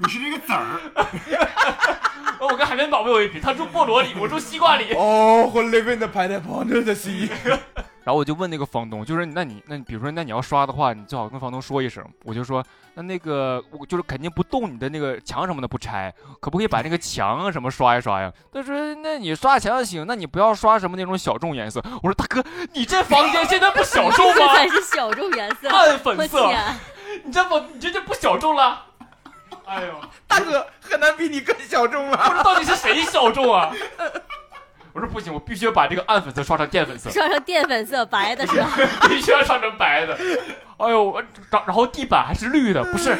你是这个籽儿，我跟海绵宝宝有一比，他住菠萝里，我住西瓜里。哦，我 live in the pineapple under the sea。然后我就问那个房东，就是那你那你比如说那你要刷的话，你最好跟房东说一声。我就说那那个我就是肯定不动你的那个墙什么的不拆，可不可以把那个墙啊什么刷一刷呀？他说那你刷墙行，那你不要刷什么那种小众颜色。我说大哥，你这房间现在不小众这吗？<laughs> 才是小众颜色，暗粉色，你这不你这就不小众了？哎呦，大哥，很难比你更小众我了。说到底是谁小众啊？<laughs> 我说不行，我必须要把这个暗粉色刷成淀粉色。刷成淀粉色白的是吧？必须要刷成白的。哎呦，我然然后地板还是绿的，不是？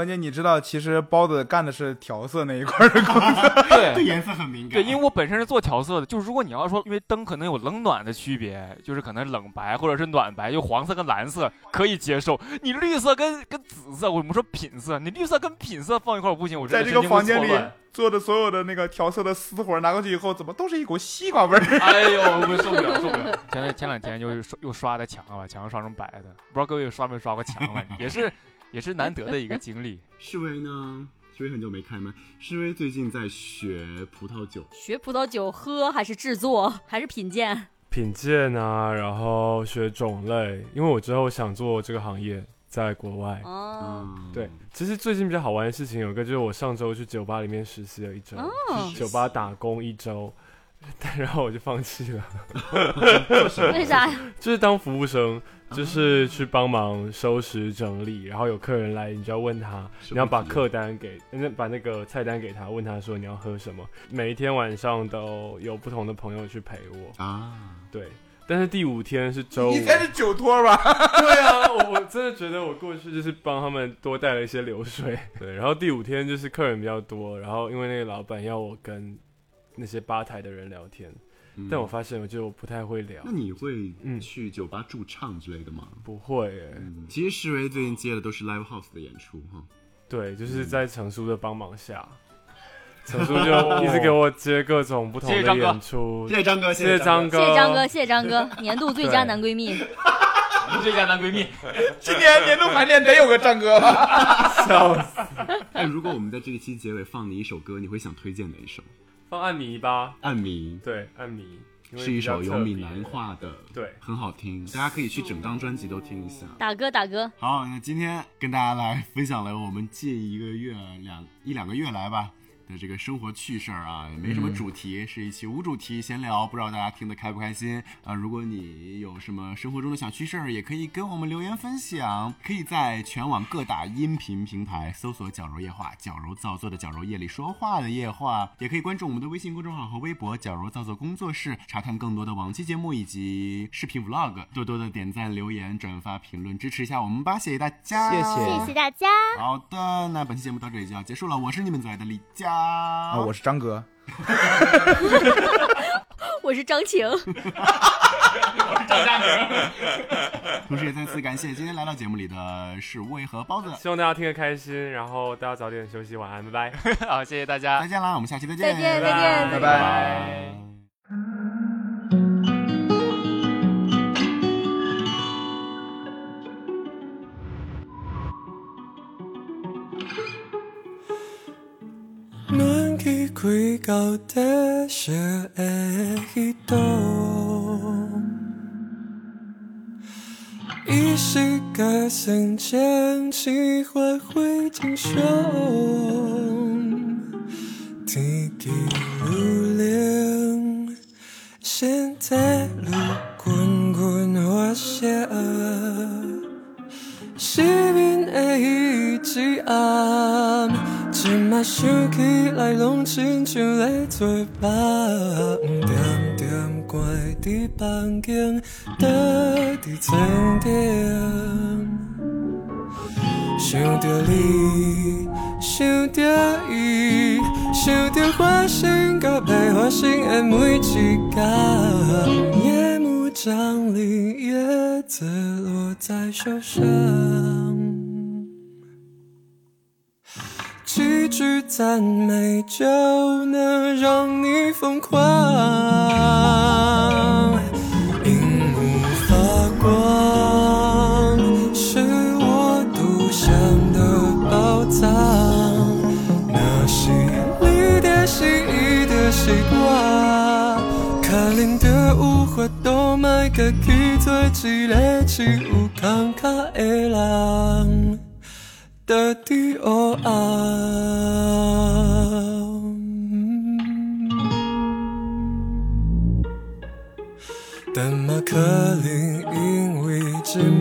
关键你知道，其实包子干的是调色那一块的工作。<laughs> 对对颜色很敏感。对，因为我本身是做调色的，就是如果你要说，因为灯可能有冷暖的区别，就是可能冷白或者是暖白，就黄色跟蓝色可以接受，你绿色跟跟紫色，我们说品色，你绿色跟品色放一块我不行，我真在这个房间里做的所有的那个调色的私活拿过去以后，怎么都是一股西瓜味儿？<laughs> 哎呦，我受不了，受不了！<laughs> 前两前两天就刷又刷的墙了，把墙刷成白的，不知道各位有刷没刷过墙了？也是也是难得的一个经历。<laughs> 世威呢？世威很久没开麦。世威最近在学葡萄酒，学葡萄酒喝还是制作还是品鉴？品鉴啊，然后学种类，因为我之后想做这个行业，在国外。哦，嗯，对，其实最近比较好玩的事情有一个，就是我上周去酒吧里面实习了一周，哦酒吧打工一周，然后我就放弃了，为啥呀？<laughs> 就是当服务生，就是去帮忙收拾整理，然后有客人来，你就要问他，是你要把客单给，那把那个菜单给他，问他说你要喝什么，每一天晚上都有不同的朋友去陪我，啊，对。但是第五天是周五，你才是酒托吧？<laughs> 对啊，我我真的觉得我过去就是帮他们多带了一些流水。<laughs> 对，然后第五天就是客人比较多，然后因为那个老板要我跟那些吧台的人聊天，嗯但我发现我就不太会聊那，你会嗯去酒吧驻唱之类的吗？不会耶。嗯，其实石维最近接的都是 live house 的演出哈。对，就是在程叔的帮忙下，<laughs> 程叔就一直给我接各种不同的演出谢。谢张哥，谢谢张哥。谢谢张哥，谢谢张哥，年度最佳男闺蜜。最佳男闺蜜，<laughs> 今年年度排练得有个张哥。<laughs> 笑死。哎，如果我们在这一期结尾放你一首歌，你会想推荐哪一首？放暗迷吧，暗迷。对，暗迷是一首由闽南话的，对。很好听，大家可以去整张专辑都听一下。打歌打歌，好，那今天跟大家来分享了我们近一个月两一两个月来吧的这个生活趣事儿啊，也没什么主题，是一期无主题闲聊，不知道大家听得开不开心。啊？如果你有什么生活中的小趣事儿，也可以跟我们留言分享，可以在全网各大音频平台搜索“矫揉夜话”，矫揉造作的矫揉，夜里说话的夜话，也可以关注我们的微信公众号和微博“矫揉造作工作室”，查看更多的往期节目以及视频 vlog，多多的点赞、留言、转发、评论，支持一下我们吧，谢谢大家，谢谢。谢谢大家。好的，那本期节目到这里就要结束了，我是你们最爱的李佳，啊，我是张哥。<laughs> 我是张晴，我是张嘉明 <laughs> 同时也再次感谢今天来到节目里的是魏和包子，希望大家听得开心，然后大家早点休息，晚安，拜拜。<laughs> 好，谢谢大家。再。见啦，我们下期再见，再见再见。拜拜开到地热的迄度，意识觉醒前，起花会经上，天气愈冷，现在路滚滚花下。失眠的一枝暗，即马想起来拢亲像咧做梦，点点关伫房间，倒伫床顶，想着你，想着伊，想着发生甲袂发生的每一天，夜幕降临，叶子落在手上。几句赞美就能让你疯狂，荧幕发光，是我独享的宝藏。那是你的心意的习惯，可能的有法度卖家己做一个只有感觉的人。到底黑暗，但马可能因为寂寞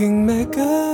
天已